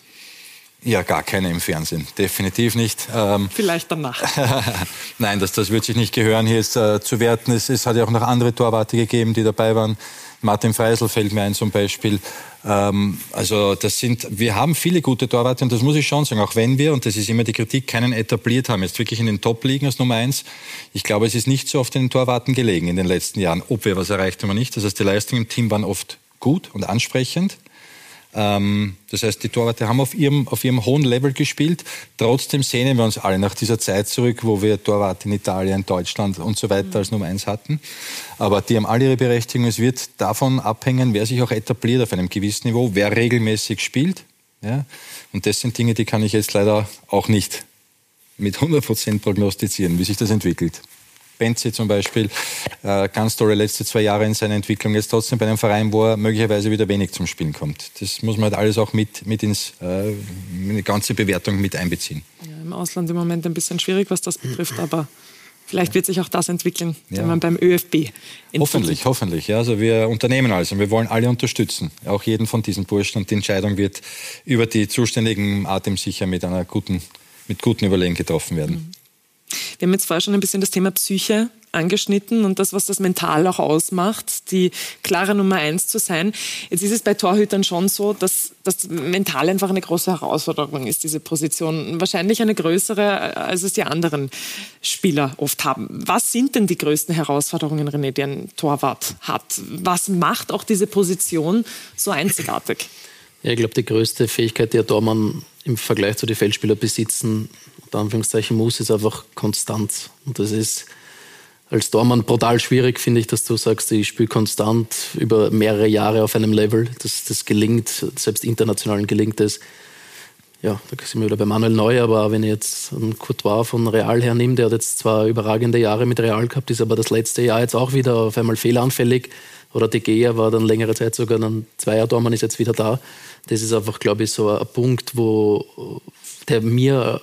Ja, gar keine im Fernsehen. Definitiv nicht. Ähm, Vielleicht danach. Nein, das, das wird sich nicht gehören, hier ist äh, zu werten. Es, es hat ja auch noch andere Torwarte gegeben, die dabei waren. Martin Freisel fällt mir ein zum Beispiel. Ähm, also das sind, wir haben viele gute Torwarte und das muss ich schon sagen, auch wenn wir, und das ist immer die Kritik, keinen etabliert haben, jetzt wirklich in den Top-Ligen als Nummer eins. Ich glaube, es ist nicht so oft den Torwarten gelegen in den letzten Jahren, ob wir was erreicht haben oder nicht. Das heißt, die Leistungen im Team waren oft gut und ansprechend. Ähm, das heißt, die Torwarte haben auf ihrem, auf ihrem hohen Level gespielt. Trotzdem sehnen wir uns alle nach dieser Zeit zurück, wo wir Torwart in Italien, Deutschland und so weiter als Nummer eins hatten. Aber die haben alle ihre Berechtigung. Es wird davon abhängen, wer sich auch etabliert auf einem gewissen Niveau, wer regelmäßig spielt. Ja? Und das sind Dinge, die kann ich jetzt leider auch nicht mit 100 Prozent prognostizieren, wie sich das entwickelt. Benzi zum Beispiel, äh, ganz tolle letzte zwei Jahre in seiner Entwicklung, jetzt trotzdem bei einem Verein, wo er möglicherweise wieder wenig zum Spielen kommt. Das muss man halt alles auch mit, mit ins, äh, eine ganze Bewertung mit einbeziehen. Ja, Im Ausland im Moment ein bisschen schwierig, was das betrifft, aber Vielleicht wird sich auch das entwickeln, ja. wenn man beim ÖFB. Hoffentlich, hoffentlich. Ja, also wir unternehmen alles und wir wollen alle unterstützen, auch jeden von diesen Burschen. Und die Entscheidung wird über die zuständigen Atemsicher mit einer guten, mit guten Überlegen getroffen werden. Wir haben jetzt vorher schon ein bisschen das Thema Psyche angeschnitten und das, was das mental auch ausmacht, die klare Nummer eins zu sein. Jetzt ist es bei Torhütern schon so, dass das mental einfach eine große Herausforderung ist, diese Position. Wahrscheinlich eine größere, als es die anderen Spieler oft haben. Was sind denn die größten Herausforderungen, René, die ein Torwart hat? Was macht auch diese Position so einzigartig? Ja, ich glaube, die größte Fähigkeit, die ein Tormann im Vergleich zu den Feldspielern besitzen unter Anführungszeichen muss, ist einfach Konstanz. Und das ist als Tormann brutal schwierig, finde ich, dass du sagst, ich spiele konstant über mehrere Jahre auf einem Level. Das, das gelingt, selbst internationalen gelingt es. Ja, da sind wir wieder bei Manuel Neuer, aber wenn ich jetzt einen Courtois von Real hernehme, der hat jetzt zwar überragende Jahre mit Real gehabt, ist aber das letzte Jahr jetzt auch wieder auf einmal fehleranfällig. Oder De Gea war dann längere Zeit sogar ein Zweier-Tormann, ist jetzt wieder da. Das ist einfach, glaube ich, so ein Punkt, wo der mir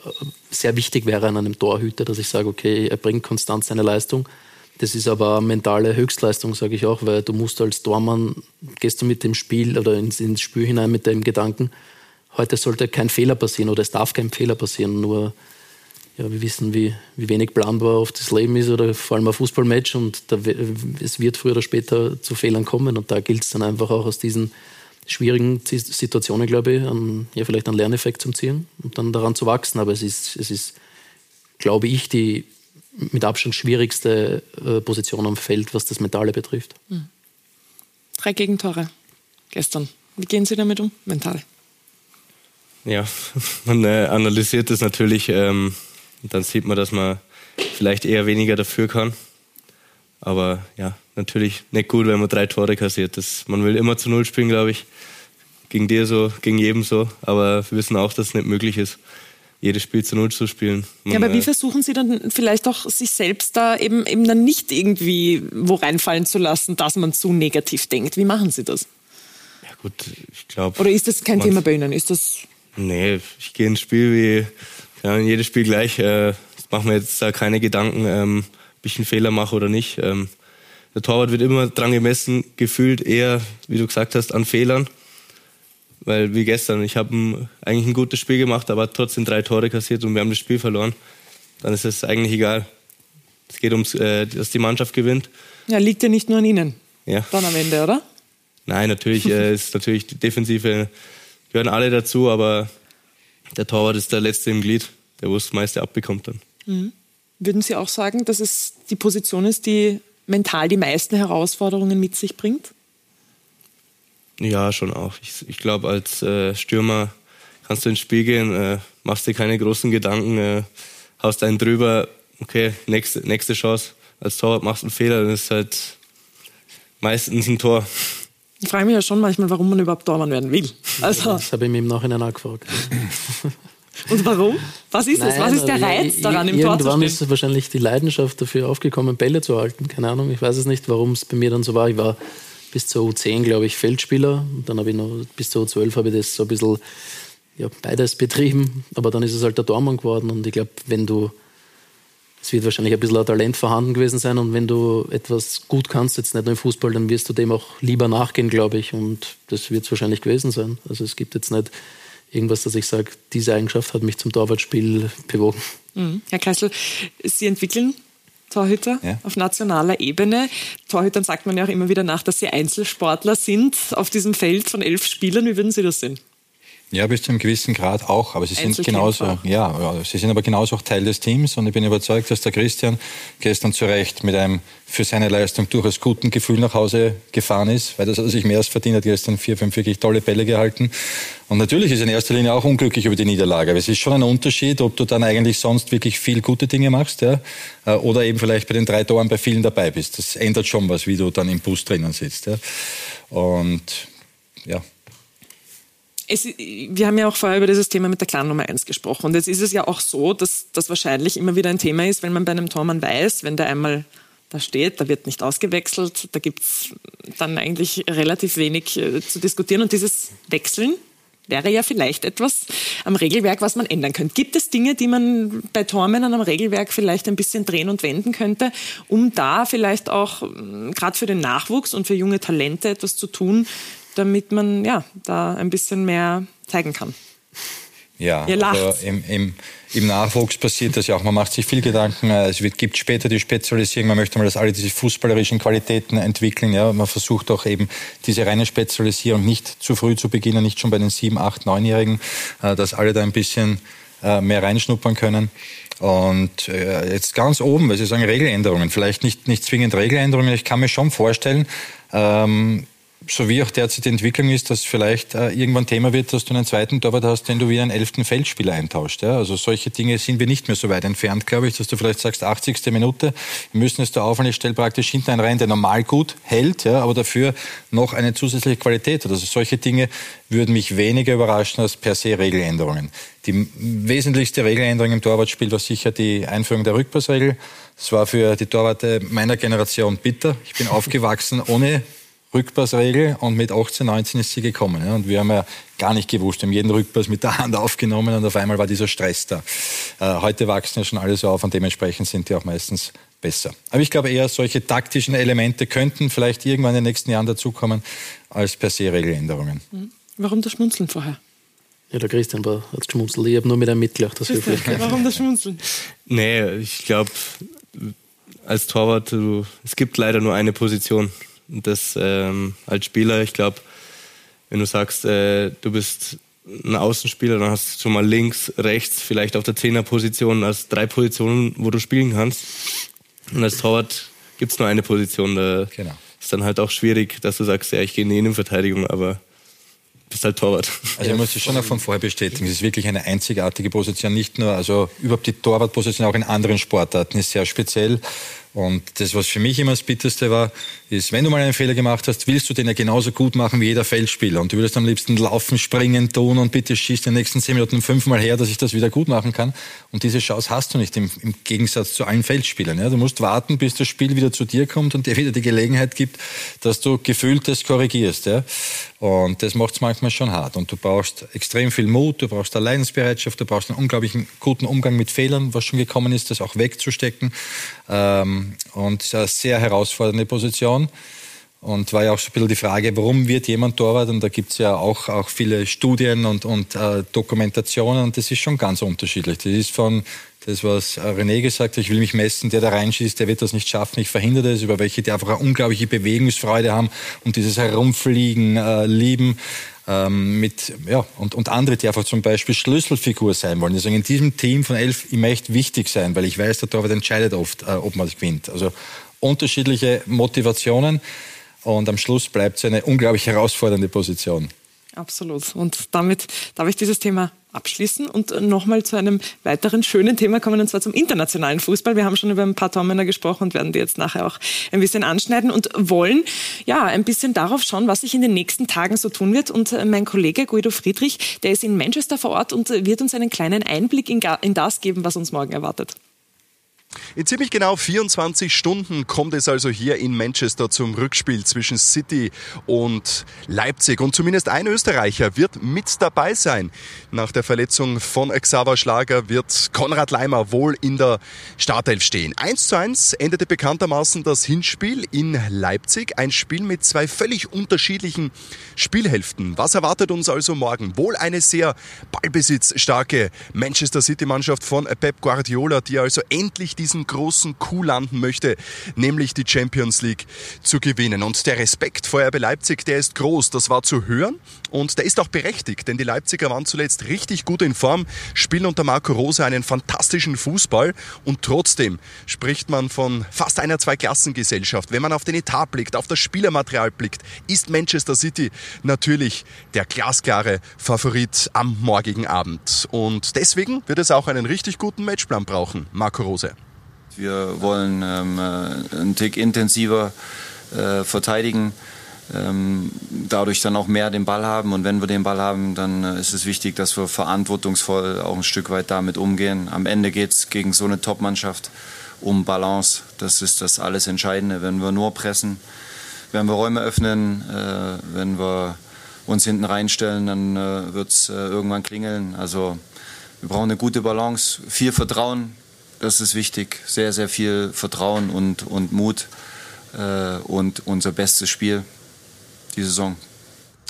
sehr wichtig wäre an einem Torhüter, dass ich sage, okay, er bringt konstant seine Leistung. Das ist aber mentale Höchstleistung, sage ich auch, weil du musst als Tormann, gehst du mit dem Spiel oder ins, ins Spiel hinein mit dem Gedanken, heute sollte kein Fehler passieren oder es darf kein Fehler passieren, nur ja, wir wissen, wie, wie wenig planbar oft das Leben ist oder vor allem ein Fußballmatch und da, es wird früher oder später zu Fehlern kommen und da gilt es dann einfach auch aus diesen schwierigen Situationen, glaube ich, an, ja, vielleicht einen Lerneffekt zu ziehen und dann daran zu wachsen. Aber es ist, es ist glaube ich, die mit Abstand schwierigste äh, Position am Feld, was das Mentale betrifft. Mhm. Drei Gegentore gestern. Wie gehen Sie damit um, mental? Ja, man äh, analysiert das natürlich ähm, und dann sieht man, dass man vielleicht eher weniger dafür kann. Aber ja, natürlich nicht gut, wenn man drei Tore kassiert. Das, man will immer zu Null spielen, glaube ich. Gegen dir so, gegen jedem so. Aber wir wissen auch, dass es nicht möglich ist, jedes Spiel zu Null zu spielen. Man, ja, aber wie äh, versuchen Sie dann vielleicht auch sich selbst da eben, eben dann nicht irgendwie wo reinfallen zu lassen, dass man zu negativ denkt? Wie machen Sie das? Ja gut, ich glaube... Oder ist das kein Thema bei Ihnen? Ist das... Nee, ich gehe ins Spiel wie ja, in jedes Spiel gleich. Äh, mache mir jetzt da keine Gedanken, ähm, ob ich einen Fehler mache oder nicht. Ähm, der Torwart wird immer dran gemessen, gefühlt eher, wie du gesagt hast, an Fehlern. Weil wie gestern, ich habe eigentlich ein gutes Spiel gemacht, aber trotzdem drei Tore kassiert und wir haben das Spiel verloren. Dann ist es eigentlich egal. Es geht ums, äh, dass die Mannschaft gewinnt. Ja, liegt ja nicht nur an Ihnen. Ja. Dann am Ende, oder? Nein, natürlich äh, ist natürlich die Defensive gehören alle dazu, aber der Torwart ist der letzte im Glied, der wo das meiste abbekommt dann. Mhm. Würden Sie auch sagen, dass es die Position ist, die mental die meisten Herausforderungen mit sich bringt? Ja, schon auch. Ich, ich glaube, als äh, Stürmer kannst du ins Spiel gehen, äh, machst dir keine großen Gedanken, äh, haust einen drüber, okay, nächste, nächste Chance. Als Torwart machst du einen Fehler, dann ist halt meistens ein Tor. Ich frage mich ja schon manchmal, warum man überhaupt Tormann werden will. Also, das habe ich mir im Nachhinein auch gefragt. Und warum? Was ist es? Was ist der Reiz daran, im Tor zu Irgendwann stehen? ist wahrscheinlich die Leidenschaft dafür aufgekommen, Bälle zu halten. Keine Ahnung, ich weiß es nicht, warum es bei mir dann so war. Ich war bis zur U10, glaube ich, Feldspieler. Und dann habe ich noch bis zur U12 habe ich das so ein bisschen ja, beides betrieben. Aber dann ist es halt der Tormann geworden. Und ich glaube, wenn du, es wird wahrscheinlich ein bisschen ein Talent vorhanden gewesen sein. Und wenn du etwas gut kannst, jetzt nicht nur im Fußball, dann wirst du dem auch lieber nachgehen, glaube ich. Und das wird es wahrscheinlich gewesen sein. Also es gibt jetzt nicht irgendwas, dass ich sage, diese Eigenschaft hat mich zum Torwartspiel bewogen. Mhm. Herr Kreisel, Sie entwickeln Torhüter Ja. auf nationaler Ebene. Torhütern sagt man ja auch immer wieder nach, dass sie Einzelsportler sind auf diesem Feld von elf Spielern. Wie würden Sie das sehen? Ja, bis zu einem gewissen Grad auch, aber sie sind genauso, ja, ja, sie sind aber genauso auch Teil des Teams und ich bin überzeugt, dass der Christian gestern zu Recht mit einem für seine Leistung durchaus guten Gefühl nach Hause gefahren ist, weil das hat er sich mehr als verdient, hat gestern vier, fünf wirklich tolle Bälle gehalten und natürlich ist er in erster Linie auch unglücklich über die Niederlage, aber es ist schon ein Unterschied, ob du dann eigentlich sonst wirklich viel gute Dinge machst, ja, äh, oder eben vielleicht bei den drei Toren bei vielen dabei bist. Das ändert schon was, wie du dann im Bus drinnen sitzt, ja. Und, ja, Es, wir haben ja auch vorher über dieses Thema mit der Clan Nummer 1 gesprochen. Und jetzt ist es ja auch so, dass das wahrscheinlich immer wieder ein Thema ist, wenn man bei einem Tormann weiß, wenn der einmal da steht, da wird nicht ausgewechselt, da gibt es dann eigentlich relativ wenig äh, zu diskutieren. Und dieses Wechseln wäre ja vielleicht etwas am Regelwerk, was man ändern könnte. Gibt es Dinge, die man bei Tormännern am Regelwerk vielleicht ein bisschen drehen und wenden könnte, um da vielleicht auch gerade für den Nachwuchs und für junge Talente etwas zu tun, damit man ja da ein bisschen mehr zeigen kann? Ja, also im, im, im Nachwuchs passiert das ja auch. Man macht sich viel Gedanken. Es wird, gibt später die Spezialisierung. Man möchte mal, dass alle diese fußballerischen Qualitäten entwickeln. Ja, man versucht auch eben diese reine Spezialisierung nicht zu früh zu beginnen, nicht schon bei den sieben, acht, neunjährigen, äh, dass alle da ein bisschen äh, mehr reinschnuppern können. Und äh, jetzt ganz oben, weil Sie sagen Regeländerungen, vielleicht nicht, nicht zwingend Regeländerungen. Ich kann mir schon vorstellen, ähm, so wie auch derzeit die Entwicklung ist, dass vielleicht äh, irgendwann Thema wird, dass du einen zweiten Torwart hast, den du wie einen elften Feldspieler eintauscht. Ja? Also solche Dinge sind wir nicht mehr so weit entfernt, glaube ich, dass du vielleicht sagst, 80. Minute, wir müssen es da auf und ich stelle praktisch hinten einen rein, der normal gut hält, ja, aber dafür noch eine zusätzliche Qualität hat. Also solche Dinge würden mich weniger überraschen als per se Regeländerungen. Die wesentlichste Regeländerung im Torwartspiel war sicher die Einführung der Rückpassregel. Das war für die Torwarte meiner Generation bitter. Ich bin aufgewachsen ohne Rückpassregel und mit 18, 19 ist sie gekommen. Ja. Und wir haben ja gar nicht gewusst, wir haben jeden Rückpass mit der Hand aufgenommen und auf einmal war dieser Stress da. Äh, heute wachsen ja schon alle so auf und dementsprechend sind die auch meistens besser. Aber ich glaube eher, solche taktischen Elemente könnten vielleicht irgendwann in den nächsten Jahren dazukommen als per se Regeländerungen. Warum das Schmunzeln vorher? Ja, der Christian war, hat geschmunzelt. Ich habe nur mit einem mitgelacht, das Höflichkeit. Warum das Schmunzeln? Nee, ich glaube, als Torwart, du, es gibt leider nur eine Position. Und das ähm, als Spieler, ich glaube, wenn du sagst, äh, du bist ein Außenspieler, dann hast du schon mal links, rechts, vielleicht auf der Zehnerposition, als drei Positionen, wo du spielen kannst. Und als Torwart gibt es nur eine Position. Da Genau. ist dann halt auch schwierig, dass du sagst, ja, ich gehe in die Innenverteidigung, aber bist halt Torwart. Also ich muss das schon auch von vorher bestätigen. Es ist wirklich eine einzigartige Position. Nicht nur, also überhaupt die Torwartposition auch in anderen Sportarten ist sehr speziell. Und das, was für mich immer das Bitterste war, ist, wenn du mal einen Fehler gemacht hast, willst du den ja genauso gut machen wie jeder Feldspieler. Und du würdest am liebsten laufen, springen, tun und bitte schießt in den nächsten zehn Minuten fünfmal her, dass ich das wieder gut machen kann. Und diese Chance hast du nicht im, im Gegensatz zu allen Feldspielern. Ja. Du musst warten, bis das Spiel wieder zu dir kommt und dir wieder die Gelegenheit gibt, dass du gefühlt das korrigierst. Ja. Und das macht es manchmal schon hart. Und du brauchst extrem viel Mut, du brauchst Leidensbereitschaft, du brauchst einen unglaublichen guten Umgang mit Fehlern, was schon gekommen ist, das auch wegzustecken. Ähm, und es ist eine sehr herausfordernde Position. Und war ja auch so ein bisschen die Frage, warum wird jemand Torwart? Und da gibt es ja auch, auch viele Studien und, und äh, Dokumentationen und das ist schon ganz unterschiedlich. Das ist von das, was René gesagt hat, ich will mich messen, der da reinschießt, der wird das nicht schaffen, ich verhindere das, über welche, die einfach eine unglaubliche Bewegungsfreude haben und dieses Herumfliegen äh, lieben. Ähm, mit, ja, und, und andere, die einfach zum Beispiel Schlüsselfigur sein wollen. Deswegen in diesem Team von elf, ich möchte wichtig sein, weil ich weiß, der Torwart entscheidet oft, äh, ob man gewinnt. Also unterschiedliche Motivationen und am Schluss bleibt es eine unglaublich herausfordernde Position. Absolut. Und damit darf ich dieses Thema abschließen und nochmal zu einem weiteren schönen Thema kommen, und zwar zum internationalen Fußball. Wir haben schon über ein paar Tormänner gesprochen und werden die jetzt nachher auch ein bisschen anschneiden und wollen ja ein bisschen darauf schauen, was sich in den nächsten Tagen so tun wird. Und mein Kollege Guido Friedrich, der ist in Manchester vor Ort und wird uns einen kleinen Einblick in das geben, was uns morgen erwartet. In ziemlich genau 24 Stunden kommt es also hier in Manchester zum Rückspiel zwischen City und Leipzig. Und zumindest ein Österreicher wird mit dabei sein. Nach der Verletzung von Xaver Schlager wird Konrad Leimer wohl in der Startelf stehen. 1 zu 1 endete bekanntermaßen das Hinspiel in Leipzig. Ein Spiel mit zwei völlig unterschiedlichen Spielhälften. Was erwartet uns also morgen? Wohl eine sehr ballbesitzstarke Manchester City Mannschaft von Pep Guardiola, die also endlich diesen großen Coup landen möchte, nämlich die Champions League zu gewinnen. Und der Respekt vor RB Leipzig, der ist groß, das war zu hören und der ist auch berechtigt, denn die Leipziger waren zuletzt richtig gut in Form, spielen unter Marco Rose einen fantastischen Fußball und trotzdem spricht man von fast einer Zweiklassengesellschaft. Wenn man auf den Etat blickt, auf das Spielermaterial blickt, ist Manchester City natürlich der glasklare Favorit am morgigen Abend. Und deswegen wird es auch einen richtig guten Matchplan brauchen, Marco Rose. Wir wollen ähm, äh, einen Tick intensiver äh, verteidigen, ähm, dadurch dann auch mehr den Ball haben. Und wenn wir den Ball haben, dann äh, ist es wichtig, dass wir verantwortungsvoll auch ein Stück weit damit umgehen. Am Ende geht es gegen so eine Top-Mannschaft um Balance. Das ist das alles Entscheidende. Wenn wir nur pressen, wenn wir Räume öffnen, äh, wenn wir uns hinten reinstellen, dann äh, wird es äh, irgendwann klingeln. Also wir brauchen eine gute Balance, viel Vertrauen, das ist wichtig. Sehr, sehr viel Vertrauen und, und Mut äh, und unser bestes Spiel die Saison.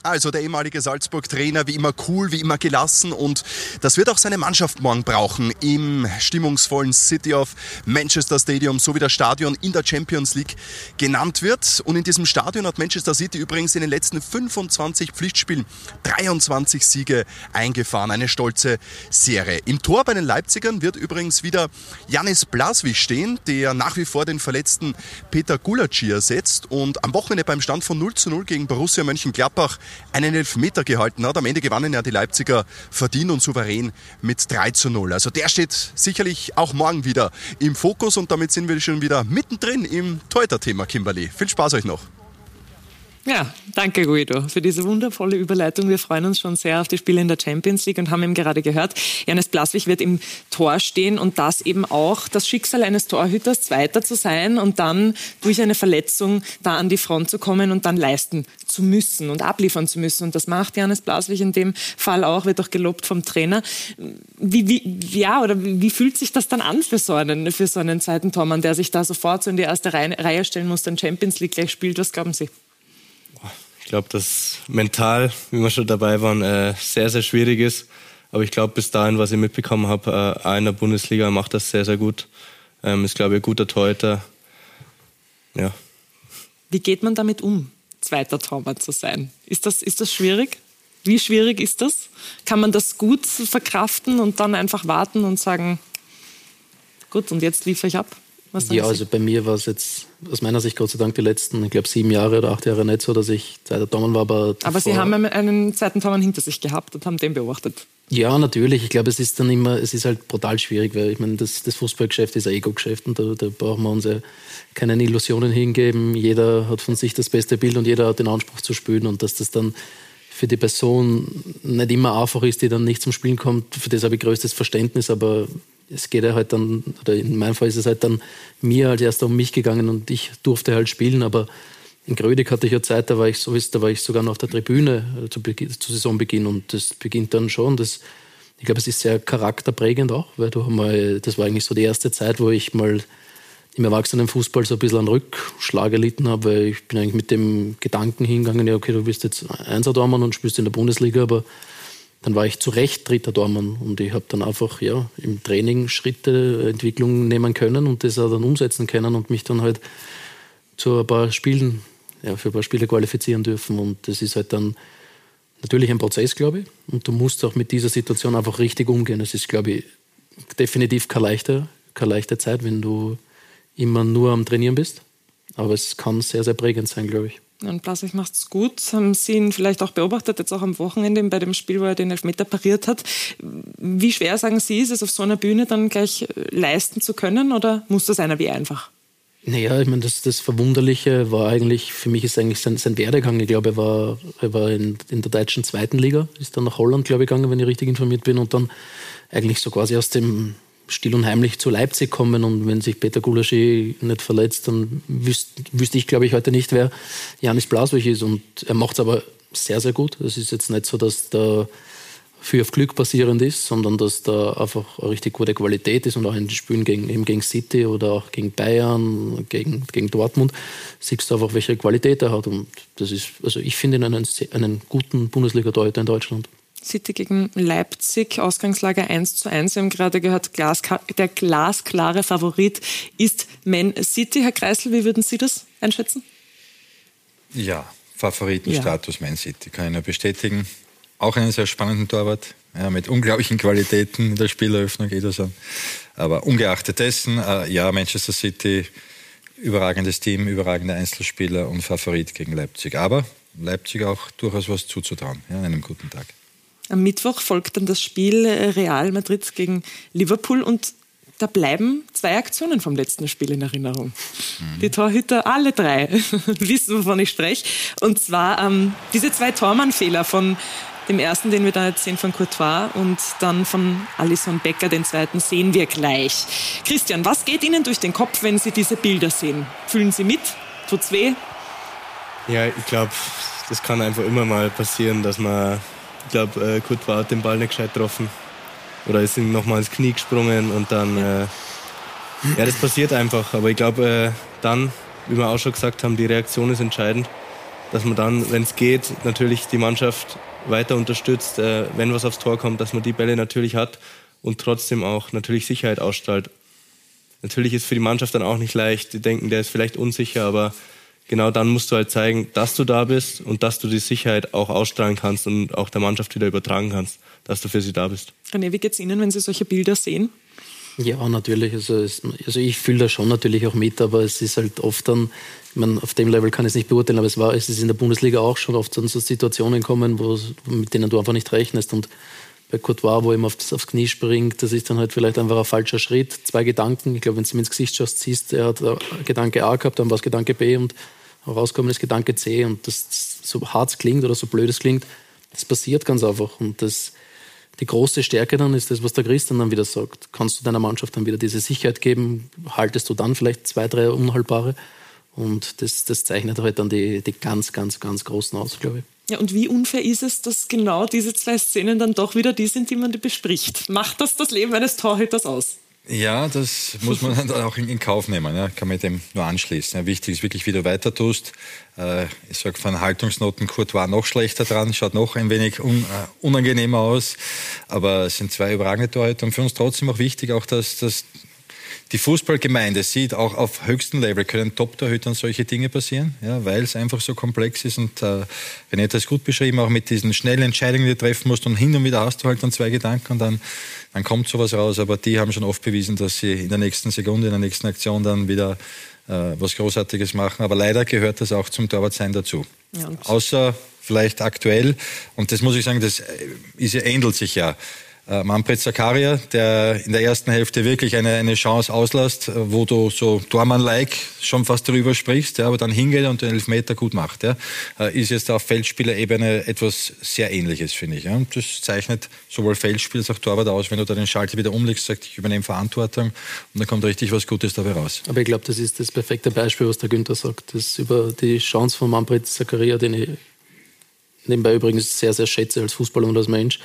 Also der ehemalige Salzburg-Trainer, wie immer cool, wie immer gelassen und das wird auch seine Mannschaft morgen brauchen im stimmungsvollen City of Manchester Stadium, so wie das Stadion in der Champions League genannt wird. Und in diesem Stadion hat Manchester City übrigens in den letzten 25 Pflichtspielen 23 Siege eingefahren. Eine stolze Serie. Im Tor bei den Leipzigern wird übrigens wieder Janis Blaswig stehen, der nach wie vor den verletzten Peter Gulacsi ersetzt und am Wochenende beim Stand von 0 zu 0 gegen Borussia Mönchengladbach einen Elfmeter gehalten hat. Am Ende gewannen ja die Leipziger verdient und souverän mit 3 zu 0. Also der steht sicherlich auch morgen wieder im Fokus und damit sind wir schon wieder mittendrin im Teuter-Thema, Kimberly. Viel Spaß euch noch. Ja, danke Guido für diese wundervolle Überleitung. Wir freuen uns schon sehr auf die Spiele in der Champions League und haben eben gerade gehört, Janis Blaswig wird im Tor stehen und das eben auch das Schicksal eines Torhüters, Zweiter zu sein und dann durch eine Verletzung da an die Front zu kommen und dann leisten zu müssen und abliefern zu müssen. Und das macht Janis Blaswig in dem Fall auch, wird auch gelobt vom Trainer. Wie, wie, ja, oder wie, fühlt sich das dann an für so einen, für so einen zweiten Tormann, der sich da sofort so in die erste Reihe stellen muss, dann Champions League gleich spielt? Was glauben Sie? Ich glaube, dass mental, wie wir schon dabei waren, äh, sehr, sehr schwierig ist. Aber ich glaube, bis dahin, was ich mitbekommen habe, äh, in der Bundesliga macht das sehr, sehr gut. Ähm, ist, glaube ich, ein guter Torhüter. Ja. Wie geht man damit um, zweiter Tormann zu sein? Ist das, ist das schwierig? Wie schwierig ist das? Kann man das gut verkraften und dann einfach warten und sagen, gut, und jetzt liefere ich ab? Ja, also bei mir war es jetzt aus meiner Sicht Gott sei Dank die letzten, ich glaube, sieben Jahre oder acht Jahre nicht so, dass ich zweiter Tormann war. Aber, aber Sie haben einen zweiten Tormann hinter sich gehabt und haben den beobachtet. Ja, natürlich. Ich glaube, es ist dann immer, es ist halt brutal schwierig, weil ich meine, das, das Fußballgeschäft ist ein Ego-Geschäft und da, da brauchen wir uns ja keine Illusionen hingeben. Jeder hat von sich das beste Bild und jeder hat den Anspruch zu spielen und dass das dann für die Person nicht immer einfach ist, die dann nicht zum Spielen kommt, für das habe ich größtes Verständnis, aber es geht ja halt dann, oder in meinem Fall ist es halt dann mir als erster um mich gegangen und ich durfte halt spielen, aber in Grödig hatte ich ja Zeit, da war ich so da war ich sogar noch auf der Tribüne äh, zu, zu Saisonbeginn und das beginnt dann schon. Das, ich glaube, es ist sehr charakterprägend auch, weil du mal, das war eigentlich so die erste Zeit, wo ich mal im Erwachsenenfußball so ein bisschen einen Rückschlag erlitten habe, weil ich bin eigentlich mit dem Gedanken hingegangen, ja okay, du bist jetzt Einser-Dormann und spielst in der Bundesliga, aber dann war ich zu Recht dritter Dormann und ich habe dann einfach ja, im Training Schritte, Entwicklungen nehmen können und das auch dann umsetzen können und mich dann halt zu ein paar Spielen, ja, für ein paar Spiele qualifizieren dürfen und das ist halt dann natürlich ein Prozess, glaube ich und du musst auch mit dieser Situation einfach richtig umgehen. Es ist, glaube ich, definitiv keine leichte, keine leichte Zeit, wenn du immer nur am Trainieren bist, aber es kann sehr, sehr prägend sein, glaube ich. Und Blasich es gut. Haben Sie ihn vielleicht auch beobachtet, jetzt auch am Wochenende bei dem Spiel, wo er den Elfmeter pariert hat. Wie schwer, sagen Sie, ist es auf so einer Bühne dann gleich äh, leisten zu können oder muss das einer wie einfach? Naja, ich meine, das, das Verwunderliche war eigentlich, für mich ist eigentlich sein, sein Werdegang. Ich glaube, er war, er war in, in der deutschen zweiten Liga, ist dann nach Holland, glaube ich, gegangen, wenn ich richtig informiert bin, und dann eigentlich so quasi aus dem still und heimlich zu Leipzig kommen und wenn sich Peter Gulaschi nicht verletzt, dann wüsste wüsst ich, glaube ich, heute nicht, wer Janis Blaswig ist. Und er macht es aber sehr, sehr gut. Es ist jetzt nicht so, dass da viel auf Glück basierend ist, sondern dass da einfach eine richtig gute Qualität ist und auch in den Spielen gegen, eben gegen City oder auch gegen Bayern, gegen, gegen Dortmund, siehst du einfach, welche Qualität er hat. Und das ist, also ich finde ihn einen, einen guten Bundesliga-Torhüter in Deutschland. City gegen Leipzig, Ausgangslage 1 zu 1. Wir haben gerade gehört, Glas, der glasklare Favorit ist Man City. Herr Kreisel, wie würden Sie das einschätzen? Ja, Favoritenstatus ja. Man City, kann ich nur bestätigen. Auch einen sehr spannenden Torwart, ja, mit unglaublichen Qualitäten in der Spieleröffnung, Ederson. Aber ungeachtet dessen, äh, ja, Manchester City, überragendes Team, überragende Einzelspieler und Favorit gegen Leipzig. Aber Leipzig auch durchaus was zuzutrauen, ja, an einem guten Tag. Am Mittwoch folgt dann das Spiel äh, Real Madrid gegen Liverpool und da bleiben zwei Aktionen vom letzten Spiel in Erinnerung. Mhm. Die Torhüter, alle drei, wissen, wovon ich spreche. Und zwar ähm, diese zwei Tormannfehler von dem ersten, den wir da jetzt sehen, von Courtois und dann von Alison Becker, den zweiten, sehen wir gleich. Christian, was geht Ihnen durch den Kopf, wenn Sie diese Bilder sehen? Fühlen Sie mit? Tut's weh? Ja, ich glaube, das kann einfach immer mal passieren, dass man ich glaube, äh, Kurt war hat den Ball nicht gescheit getroffen. Oder ist ihm nochmal ins Knie gesprungen und dann. Äh, ja, das passiert einfach. Aber ich glaube, äh, dann, wie wir auch schon gesagt haben, die Reaktion ist entscheidend. Dass man dann, wenn es geht, natürlich die Mannschaft weiter unterstützt, äh, wenn was aufs Tor kommt, dass man die Bälle natürlich hat und trotzdem auch natürlich Sicherheit ausstrahlt. Natürlich ist für die Mannschaft dann auch nicht leicht. Die denken, der ist vielleicht unsicher, aber genau dann musst du halt zeigen, dass du da bist und dass du die Sicherheit auch ausstrahlen kannst und auch der Mannschaft wieder übertragen kannst, dass du für sie da bist. René, wie geht es Ihnen, wenn Sie solche Bilder sehen? Ja, natürlich. Also, es, also ich fühle da schon natürlich auch mit, aber es ist halt oft dann, ich meine, auf dem Level kann ich es nicht beurteilen, aber es war, es ist in der Bundesliga auch schon oft so Situationen kommen, wo, mit denen du einfach nicht rechnest und bei Courtois, wo ihm auf aufs Knie springt, das ist dann halt vielleicht einfach ein falscher Schritt. Zwei Gedanken. Ich glaube, wenn du ihm ins Gesicht schaust, siehst, er hat Gedanke A gehabt, dann war es Gedanke B und rauskommen ist Gedanke C. Und das so hart es klingt oder so blöd es klingt, das passiert ganz einfach. Und das, die große Stärke dann ist das, was der Christian dann wieder sagt. Kannst du deiner Mannschaft dann wieder diese Sicherheit geben? Haltest du dann vielleicht zwei, drei Unhaltbare? Und das, das zeichnet halt dann die, die ganz, ganz, ganz Großen aus, glaube ich. Ja, und wie unfair ist es, dass genau diese zwei Szenen dann doch wieder die sind, die man bespricht? Macht das das Leben eines Torhüters aus? Ja, das muss man dann auch in, Kauf nehmen. Ja. Kann man dem nur anschließen. Ja, wichtig ist wirklich, wie du weiter tust. Äh, ich sage von Haltungsnoten, Kurt war noch schlechter dran, schaut noch ein wenig un, äh, unangenehmer aus. Aber es sind zwei überragende Torhüter. Und für uns trotzdem auch wichtig, auch dass, dass die Fußballgemeinde sieht, auch auf höchstem Level können Top-Torhütern solche Dinge passieren, ja, weil es einfach so komplex ist. Und äh, René hat das gut beschrieben, auch mit diesen schnellen Entscheidungen, die du treffen musst. Und hin und wieder hast du halt dann zwei Gedanken und dann, dann kommt sowas raus. Aber die haben schon oft bewiesen, dass sie in der nächsten Sekunde, in der nächsten Aktion dann wieder äh, was Großartiges machen. Aber leider gehört das auch zum Torwartsein dazu. Ja, Außer vielleicht aktuell, und das muss ich sagen, das äh, ist, ändert sich ja Manfred Zakaria, der in der ersten Hälfte wirklich eine, eine Chance auslässt, äh, wo du so Dormann-like schon fast darüber sprichst, ja, aber dann hingeht und den Elfmeter gut macht. Ja, äh, ist jetzt auf Feldspielerebene etwas sehr Ähnliches, finde ich. Ja. Das zeichnet sowohl Feldspiel als auch Torwart aus, wenn du da den Schalter wieder umlegst, sagst, ich übernehme Verantwortung und dann kommt richtig was Gutes dabei raus. Aber ich glaube, das ist das perfekte Beispiel, was der Günther sagt. Das über die Chance von Manfred Zakaria, den ich nebenbei übrigens sehr, sehr schätze als Fußballer und als Mensch,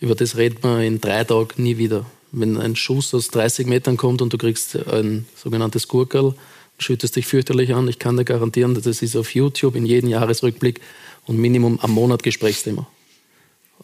über das redet man in drei Tagen nie wieder. Wenn ein Schuss aus 30 Metern kommt und du kriegst ein sogenanntes Gurkel, schüttest dich fürchterlich an. Ich kann dir garantieren, das ist auf YouTube in jedem Jahresrückblick und Minimum am Monat Gesprächsthema.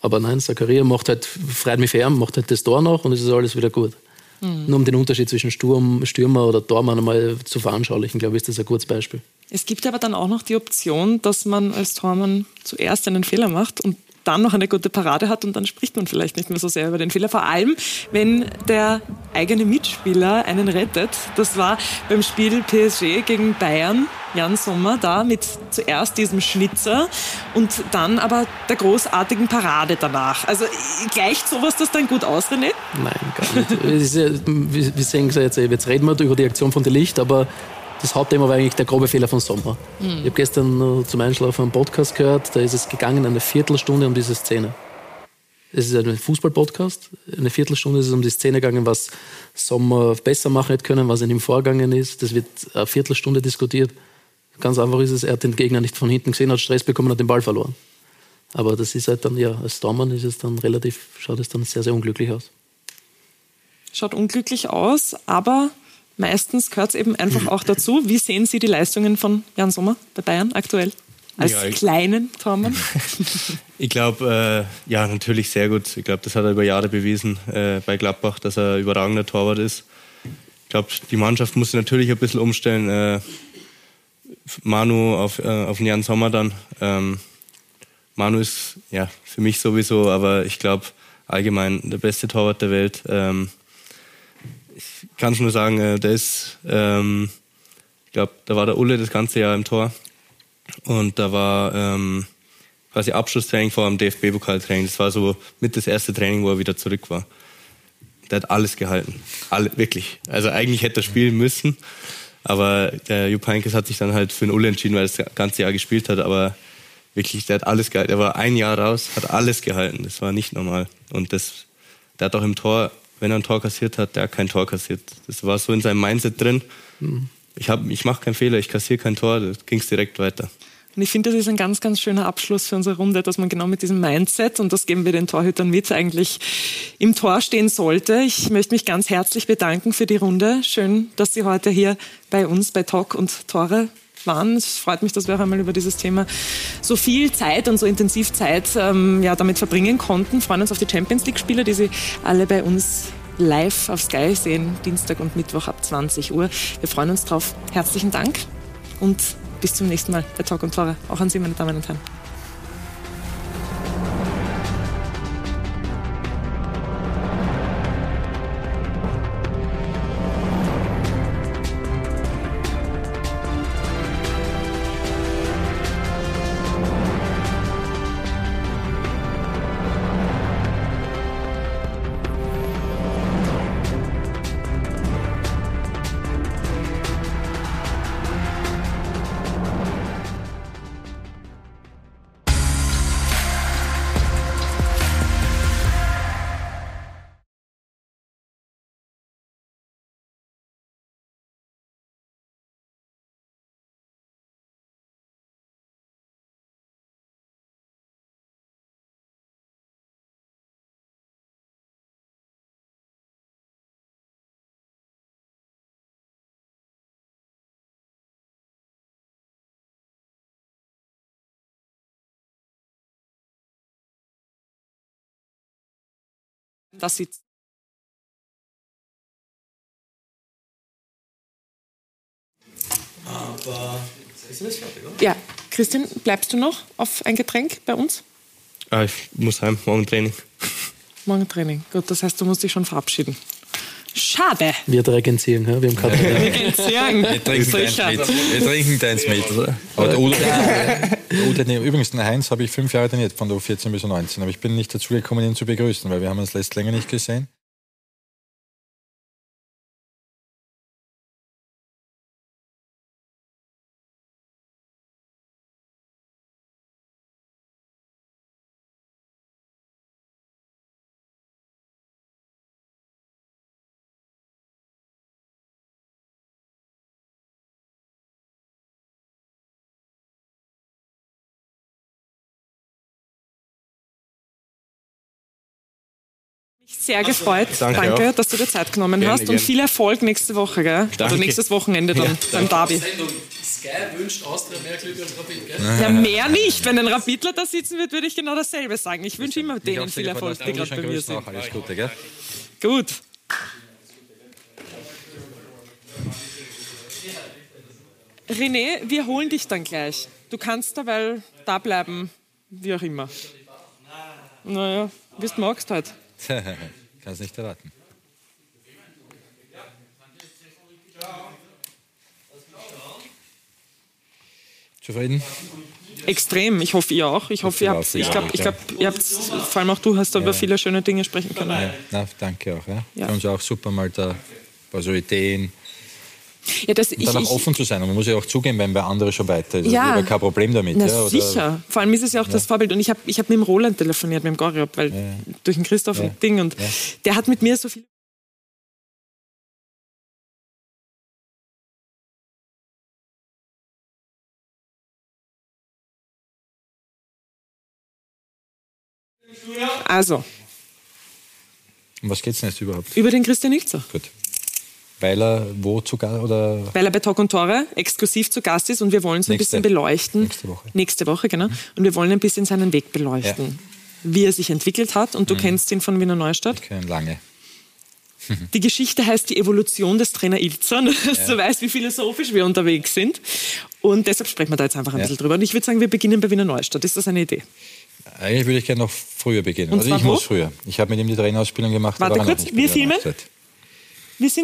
Aber nein, Zakaria macht halt, freut mich fern, macht halt das Tor noch und es ist alles wieder gut. Mhm. Nur um den Unterschied zwischen Sturm, Stürmer oder Tormann einmal zu veranschaulichen, glaube ich, ist das ein gutes Beispiel. Es gibt aber dann auch noch die Option, dass man als Tormann zuerst einen Fehler macht und dann noch eine gute Parade hat und dann spricht man vielleicht nicht mehr so sehr über den Fehler. Vor allem, wenn der eigene Mitspieler einen rettet. Das war beim Spiel PSG gegen Bayern. Jan Sommer da mit zuerst diesem Schnitzer und dann aber der großartigen Parade danach. Also gleicht sowas das dann gut aus, René? Nein, gar nicht. wir sehen es jetzt, jetzt reden wir über die Aktion von der Licht, aber das Hauptthema war eigentlich der grobe Fehler von Sommer. Mhm. Ich habe gestern zum Einschlafen einen Podcast gehört, da ist es gegangen eine Viertelstunde um diese Szene. Es ist ein Fußball-Podcast. Eine Viertelstunde ist es um die Szene gegangen, was Sommer besser machen hätte können, was in ihm vorgegangen ist. Das wird eine Viertelstunde diskutiert. Ganz einfach ist es, er hat den Gegner nicht von hinten gesehen, hat Stress bekommen, hat den Ball verloren. Aber das ist halt dann, ja, als Stormann ist es dann relativ, schaut es dann sehr, sehr unglücklich aus. Schaut unglücklich aus, aber meistens gehört es eben einfach auch dazu. Wie sehen Sie die Leistungen von Jan Sommer bei Bayern aktuell? Als ja, kleinen Tormann? ich glaube, äh, ja, natürlich sehr gut. Ich glaube, das hat er über Jahre bewiesen äh, bei Gladbach, dass er überragender Torwart ist. Ich glaube, die Mannschaft muss sich natürlich ein bisschen umstellen. Äh, Manu auf, äh, auf den Jan Sommer dann. Ähm, Manu ist ja für mich sowieso, aber ich glaube allgemein der beste Torwart der Welt. Ähm, kann schon nur sagen, äh, der ist, ähm, ich glaube, da war der Ulle das ganze Jahr im Tor. Und da war ähm, quasi Abschlusstraining vor dem DFB-Pokaltraining. Das war so mit das erste Training, wo er wieder zurück war. Der hat alles gehalten. Alle, wirklich. Also eigentlich hätte er spielen müssen. Aber der Jupp Heynckes hat sich dann halt für den Ulle entschieden, weil er das ganze Jahr gespielt hat. Aber wirklich, der hat alles gehalten. Er war ein Jahr raus, hat alles gehalten. Das war nicht normal. Und das, der hat auch im Tor wenn er ein Tor kassiert hat, der hat kein Tor kassiert. Das war so in seinem Mindset drin. Ich, ich mache keinen Fehler, ich kassiere kein Tor, da ging es direkt weiter. Und ich finde, das ist ein ganz, ganz schöner Abschluss für unsere Runde, dass man genau mit diesem Mindset, und das geben wir den Torhütern mit, eigentlich im Tor stehen sollte. Ich möchte mich ganz herzlich bedanken für die Runde. Schön, dass Sie heute hier bei uns bei Talk und Tore waren. Es freut mich, dass wir auch einmal über dieses Thema so viel Zeit und so intensiv Zeit ähm, ja, damit verbringen konnten. Wir freuen uns auf die Champions League-Spiele, die Sie alle bei uns live auf Sky sehen, Dienstag und Mittwoch ab 20 Uhr. Wir freuen uns drauf. Herzlichen Dank und bis zum nächsten Mal bei Talk und Tore. Auch an Sie, meine Damen und Herren. Das sieht Aber ist das fertig, oder? Ja, Christian, bleibst du noch auf ein Getränk bei uns? Ah, ich muss heim, morgen Training. Morgen Training, gut, das heißt, du musst dich schon verabschieden. Schade. Wir trinken ziehen, ja? wir haben keine Wir trinken deins mit. Wir trinken deins mit? Aber der Udo, der Udo, nee, übrigens, den Heinz habe ich fünf Jahre trainiert, von der U14 bis U19. Aber ich bin nicht dazu gekommen, ihn zu begrüßen, weil wir haben uns lässt länger nicht gesehen. Sehr gefreut. Danke Danke, dass du dir Zeit genommen Gerne, hast und gerne. viel Erfolg nächste Woche, gell? Danke. Oder nächstes Wochenende dann Ja, beim Derby. Sky wünscht Austria mehr Glück als Rapid, gell? Ja, mehr nicht. Wenn ein Rapidler da sitzen wird, würde ich genau dasselbe sagen. Ich wünsche immer denen viel Erfolg, die gerade bei mir sind. Auch alles Gute, gell? Gut. René, wir holen dich dann gleich. Du kannst dabei da bleiben, wie auch immer. Naja, wie du magst halt. Kannst nicht erwarten. Zufrieden? Extrem. Ich hoffe, ihr auch. Ich hoffe, ihr habt, ich glaube, ich glaub, ihr habt, vor allem auch du hast über viele schöne Dinge sprechen können. Ja, na, danke auch. Ja. Ja. Für uns auch super mal da ein paar so Ideen. Ja, das, Und ich, dann auch ich, offen zu sein. Und man muss ja auch zugeben, wenn bei anderen schon weiter ist. Ja. Also, ich habe kein Problem damit. Na, ja, sicher. Vor allem ist es ja auch das Vorbild. Und ich habe ich hab mit dem Roland telefoniert, mit dem Goriop, weil durch den Christoph Ja. und Ding. Und Ja. der hat mit mir so viel. Also, Um was geht es denn jetzt überhaupt? über den Christian Ilzer. Gut. Weil er wo zu Gast oder Weil er bei Talk und Tore exklusiv zu Gast ist und wir wollen so ein Nächste- bisschen beleuchten. nächste Woche. Nächste Woche, genau. Und wir wollen ein bisschen seinen Weg beleuchten. Wie er sich entwickelt hat. Und du Mhm. kennst ihn von Wiener Neustadt. kein lange? Die Geschichte heißt die Evolution des Trainer Ilzer, nur dass Ja. du weißt, wie philosophisch wir unterwegs sind. Und deshalb sprechen wir da jetzt einfach ein Ja. bisschen drüber. Und ich würde sagen, wir beginnen bei Wiener Neustadt. Ist das eine Idee? Eigentlich würde ich gerne noch früher beginnen. Und also ich wo? muss früher. Ich habe mit ihm die Trainerausbildung gemacht. Warte kurz, wir filmen? Wir sind